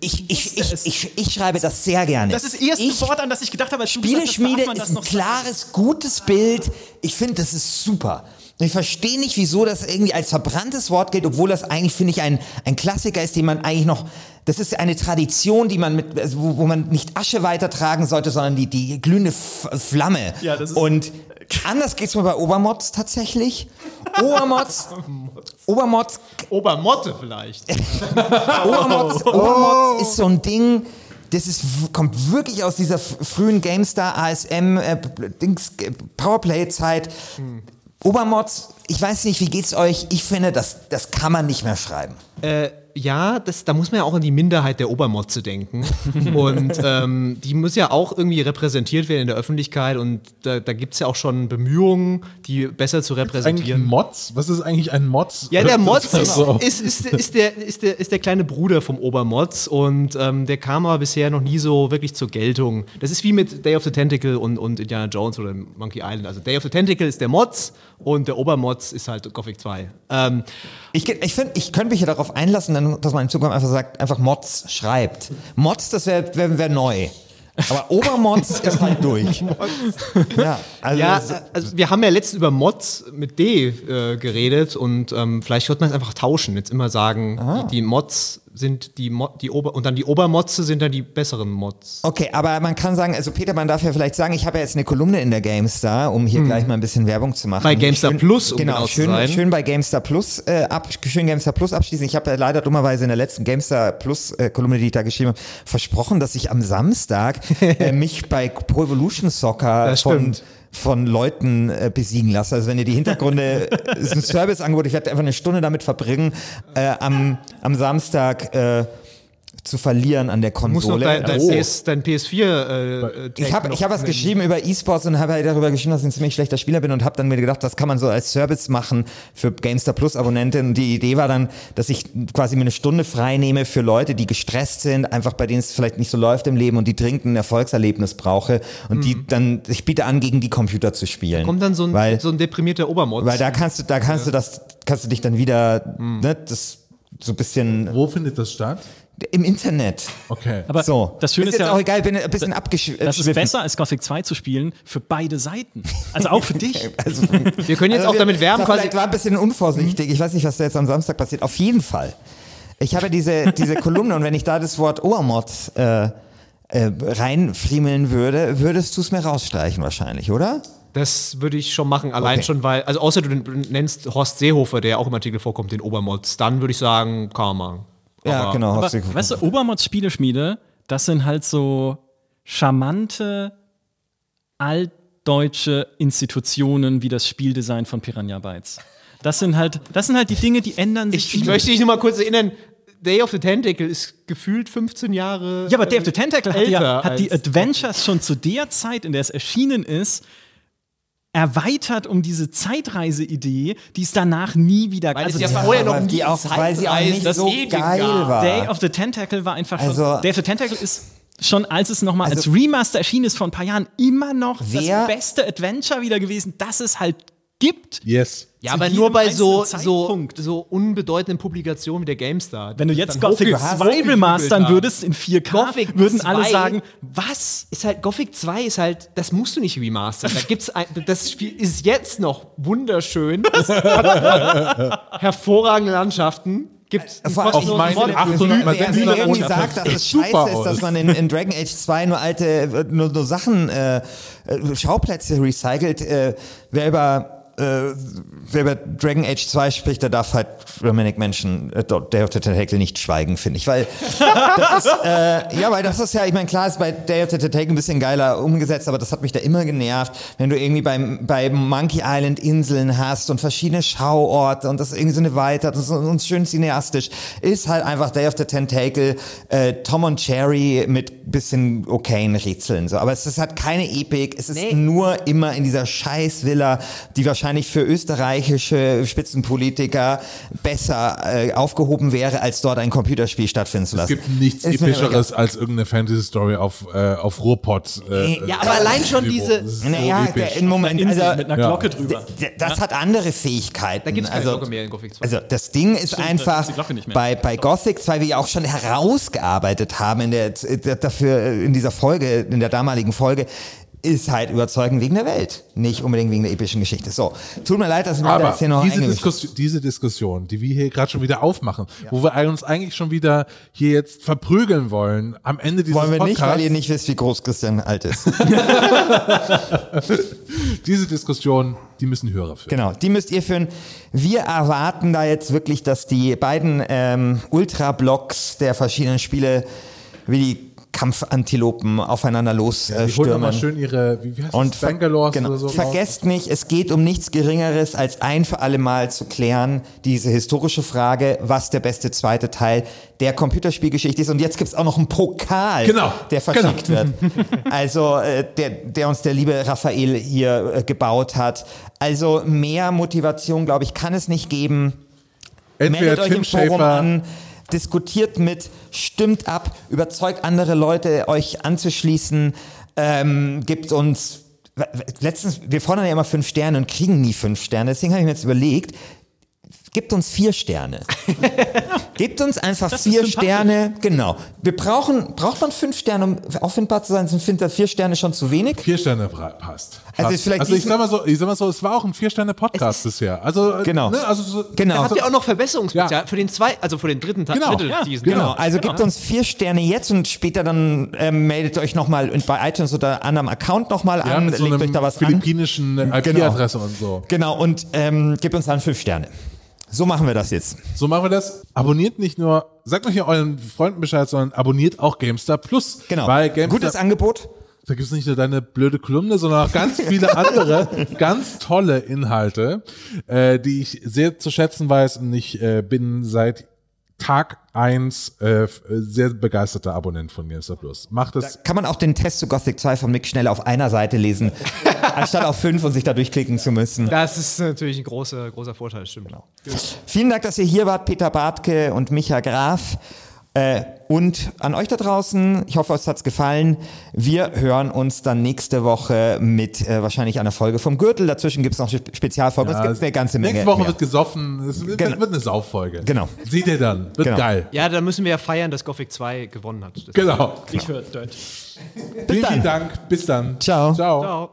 Ich, ich, ich, ich, ich, ich schreibe das sehr gerne. Das ist das erste ich, Wort, an das ich gedacht habe, als gesagt Spieleschmiede ist ein klares, gutes Bild. Ich finde, das ist super. Und ich verstehe nicht, wieso das irgendwie als verbranntes Wort gilt, obwohl das eigentlich, finde ich, ein, ein Klassiker ist, den man eigentlich noch, das ist eine Tradition, die man mit, also wo, wo man nicht Asche weitertragen sollte, sondern die, die glühende F Flamme. Ja, das ist- Und anders geht's mir bei Obermods tatsächlich. Obermods, Obermods Obermotte vielleicht. Obermods, Obermods ist so ein Ding, das ist, kommt wirklich aus dieser frühen GameStar ASM äh, Dings, äh, Powerplay-Zeit. Obermods, ich weiß nicht, wie geht's euch? Ich finde, das, das kann man nicht mehr schreiben. Äh, ja, das, da muss man ja auch an die Minderheit der Obermotze denken. und ähm, die muss ja auch irgendwie repräsentiert werden in der Öffentlichkeit. Und da, da gibt es ja auch schon Bemühungen, die besser zu Eigentlich ein repräsentieren. Mods? Was ist eigentlich ein Mods? Ja, der Mods ist, ist, ist, ist, der, ist, der, ist der kleine Bruder vom Obermods und ähm, der kam aber bisher noch nie so wirklich zur Geltung. Das ist wie mit Day of the Tentacle und, und Indiana Jones oder Monkey Island. Also Day of the Tentacle ist der Mods und der Obermods ist halt Gothic 2. Ähm, Ich, ich finde, ich könnte mich ja darauf einlassen, dann, dass man in Zukunft einfach sagt, einfach Mods schreibt. Mods, das wäre wär, wär neu. Aber Obermods ist halt durch. Ja, also ja, also wir haben ja letztens über Mods mit D äh, geredet und ähm, vielleicht sollte man es einfach tauschen. Jetzt immer sagen, die, die Mods sind die, Mo die Ober und dann die Obermotze sind dann die besseren Mods. Okay, aber man kann sagen, also Peter, man darf ja vielleicht sagen, ich habe ja jetzt eine Kolumne in der GameStar, um hier gleich mal ein bisschen Werbung zu machen. Bei GameStar schön, Plus, um genau, genau zu schön, sein. schön bei GameStar Plus äh, ab, schön GameStar Plus abschließen. Ich habe ja leider dummerweise in der letzten GameStar Plus äh, Kolumne, die ich da geschrieben habe, versprochen, dass ich am Samstag äh, mich bei Pro Evolution Soccer von. Von Leuten äh, besiegen lasse. Also wenn ihr die Hintergründe, es ist ein Serviceangebot, ich werde einfach eine Stunde damit verbringen, äh, am, am Samstag äh, zu verlieren an der Du Konsole. dein, dein, Oh. PS, dein PS4 äh, Ich habe ich hab was geschrieben über E-Sports und habe halt darüber geschrieben, dass ich ein ziemlich schlechter Spieler bin und habe dann mir gedacht, das kann man so als Service machen für GameStar Plus Abonnenten. Und die Idee war dann, dass ich quasi mir eine Stunde frei nehme für Leute, die gestresst sind, einfach bei denen es vielleicht nicht so läuft im Leben und die dringend ein Erfolgserlebnis brauche und die dann, ich biete an, gegen die Computer zu spielen. Kommt dann so ein, weil, so ein deprimierter Obermod. weil da kannst du, da kannst du das, kannst du dich dann wieder, ne, das so ein bisschen Wo findet das statt? Im Internet. Okay. Aber So. das Schöne ist, jetzt ja, auch egal, bin ein bisschen abgeschwiffen. das ist besser als Gothic 2 zu spielen für beide Seiten. Also auch für dich. Also, wir können jetzt Also auch wir- damit werben, das quasi. vielleicht war ein bisschen unvorsichtig. Ich weiß nicht, was da jetzt am Samstag passiert. Auf jeden Fall. Ich habe diese, diese Kolumne und wenn ich da das Wort Obermod äh, äh, reinfriemeln würde, würdest du es mir rausstreichen wahrscheinlich, oder? Das würde ich schon machen, allein Okay. schon, weil, also außer du nennst Horst Seehofer, der auch im Artikel vorkommt, den Obermods, dann würde ich sagen, kann man machen. Ja, Aber- genau. Aber, hast du- weißt du, Obermods Spieleschmiede, das sind halt so charmante, altdeutsche Institutionen wie das Spieldesign von Piranha Bytes. Das sind halt, das sind halt die Dinge, die ändern sich. Ich, ich möchte dich nur mal kurz erinnern, Day of the Tentacle ist gefühlt 15 Jahre. Ja, aber Day of the Tentacle hat, ja, hat die Adventures schon zu der Zeit, in der es erschienen ist, erweitert um diese Zeitreise-Idee, die es danach nie wieder Weil es also ja die- vorher noch weil nie die auch, weil sie auch nicht das so geil gab. war. Day of the Tentacle war einfach schon. Also- Day of the Tentacle ist schon, als es nochmal Also- als Remaster erschienen ist vor ein paar Jahren, immer noch Wer- das beste Adventure wieder gewesen, das es halt gibt. Yes. Ja, zu aber nur bei so, so, so unbedeutenden Publikationen wie der GameStar. Wenn du jetzt Gothic hochge- 2 hochgejubelt remastern würdest in 4K, Gothic würden alle 2 sagen, was? ist halt Gothic 2 ist halt, das musst du nicht remastern. Da gibt's ein, das Spiel ist jetzt noch wunderschön. Hervorragende Landschaften. Gibt Vor allem, Auf meinen wie- 800 wie- mal wie- wie 600 irgendwie Monate sagt, dass es scheiße ist, aus. dass man in, in Dragon Age 2 nur alte, äh, nur, nur Sachen, äh, äh, Schauplätze recycelt. Äh, wer über äh, wer über Dragon Age 2 spricht, der darf halt Dominic Menschen, äh, Day of the Tentacle nicht schweigen, finde ich. Weil das ist, äh, ja, weil das ist ja, ich meine, klar ist bei Day of the Tentacle ein bisschen geiler umgesetzt, aber das hat mich da immer genervt, wenn du irgendwie beim, bei Monkey Island Inseln hast und verschiedene Schauorte und das irgendwie so eine das ist uns schön cineastisch, ist halt einfach Day of the Tentacle, äh, Tom und Jerry mit bisschen okayen Rätseln, so. Aber es ist halt keine Epik, es ist Nee. nur immer in dieser scheiß Villa, die wahrscheinlich wahrscheinlich für österreichische Spitzenpolitiker besser äh, aufgehoben wäre, als dort ein Computerspiel stattfinden zu Es lassen. gibt nichts Ist epischeres als irgendeine Fantasy-Story auf, äh, auf Ruhrpott. Äh, Ja, aber allein schon diese- so Naja, der, im Moment, also, mit einer Ja. Glocke drüber. Das hat andere Fähigkeiten. Da gibt es keine also, Glocke mehr in Gothic 2. Also das Ding ist Stimmt, einfach ist bei, bei Gothic 2, wie wir auch schon herausgearbeitet haben in der dafür in dieser Folge, in der damaligen Folge, ist halt überzeugend wegen der Welt, nicht unbedingt wegen der epischen Geschichte. So, tut mir leid, dass wir da Aber jetzt hier noch diese, eingemischt Diskus diese Diskussion, die wir hier gerade schon wieder aufmachen, wo wir uns eigentlich schon wieder hier jetzt verprügeln wollen, am Ende dieses wollen wir nicht, Podcasts, weil ihr nicht wisst, wie groß Christian alt ist. diese Diskussion, die müssen Hörer führen. Genau, die müsst ihr führen. Wir erwarten da jetzt wirklich, dass die beiden ähm, Ultra-Blocks der verschiedenen Spiele wie die Kampfantilopen aufeinander Die holen nochmal losstürmen. schön ihre, wie, heißt Und das, Bangalores genau, oder so. raus. vergesst nicht, es geht um nichts Geringeres, als ein für alle Mal zu klären, diese historische Frage, was der beste zweite Teil der Computerspielgeschichte ist. Und jetzt gibt's auch noch einen Pokal, Genau, der verschickt wird. Also äh, der, der uns der liebe Raphael hier äh, gebaut hat. Also mehr Motivation, glaube ich, kann es nicht geben. Entweder Meldet euch Tim im Forum Schäfer, an, diskutiert mit, stimmt ab, überzeugt andere Leute, euch anzuschließen, ähm, gibt uns. Letztens, wir fordern ja immer fünf Sterne und kriegen nie fünf Sterne. Deswegen habe ich mir jetzt überlegt, gibt uns vier Sterne. Gebt uns einfach Das vier. Sterne. Genau. Wir brauchen, braucht man fünf Sterne, um auffindbar zu sein? Sind findet vier Sterne schon zu wenig? vier Sterne passt. Also vielleicht also ich sag mal so, ich sag mal so, es war auch ein vier Sterne Podcast bisher. Also äh, Genau. ne, also so, Genau. Da habt ihr auch noch Verbesserungspotenzial Ja. für den zwei, also für den dritten Teil. Genau. Ja, Season. Genau, also Genau. gebt uns vier Sterne jetzt und später dann ähm, meldet euch nochmal bei iTunes oder anderem Account nochmal ja, an, mit so legt euch einem da was an. philippinischen äh, IP-Adresse und so. Genau, und ähm, gebt uns dann fünf Sterne. So machen wir das jetzt. So machen wir das. Abonniert nicht nur, sagt euch ja euren Freunden Bescheid, sondern abonniert auch GameStar Plus. Genau. Weil GameStar, Gutes Angebot. da gibt es nicht nur deine blöde Kolumne, sondern auch ganz viele andere, ganz tolle Inhalte, äh, die ich sehr zu schätzen weiß. Und ich äh, bin seit Tag eins äh, f- sehr begeisterter Abonnent von GameStar Plus. Macht es. Kann man auch den Test zu Gothic 2 von Mick schnell auf einer Seite lesen, anstatt auf fünf und sich da durchklicken zu müssen. Das ist natürlich ein großer, großer Vorteil, stimmt. Vielen Dank, dass ihr hier wart, Peter Bartke und Micha Graf. Äh, und an euch da draußen, ich hoffe, euch hat's gefallen. Wir hören uns dann nächste Woche mit äh, wahrscheinlich einer Folge vom Gürtel. Dazwischen gibt's noch Spe- Spezialfolgen. es gibt eine ganze Menge. Nächste Woche mehr. wird gesoffen. Es wird, Genau. wird eine Sauffolge. Genau. Seht ihr dann. Wird Genau. geil. Ja, da müssen wir ja feiern, dass Gothic 2 gewonnen hat. Das Genau. Ich höre Dirt. Vielen, dann. vielen Dank. Bis dann. Ciao. Ciao. Ciao.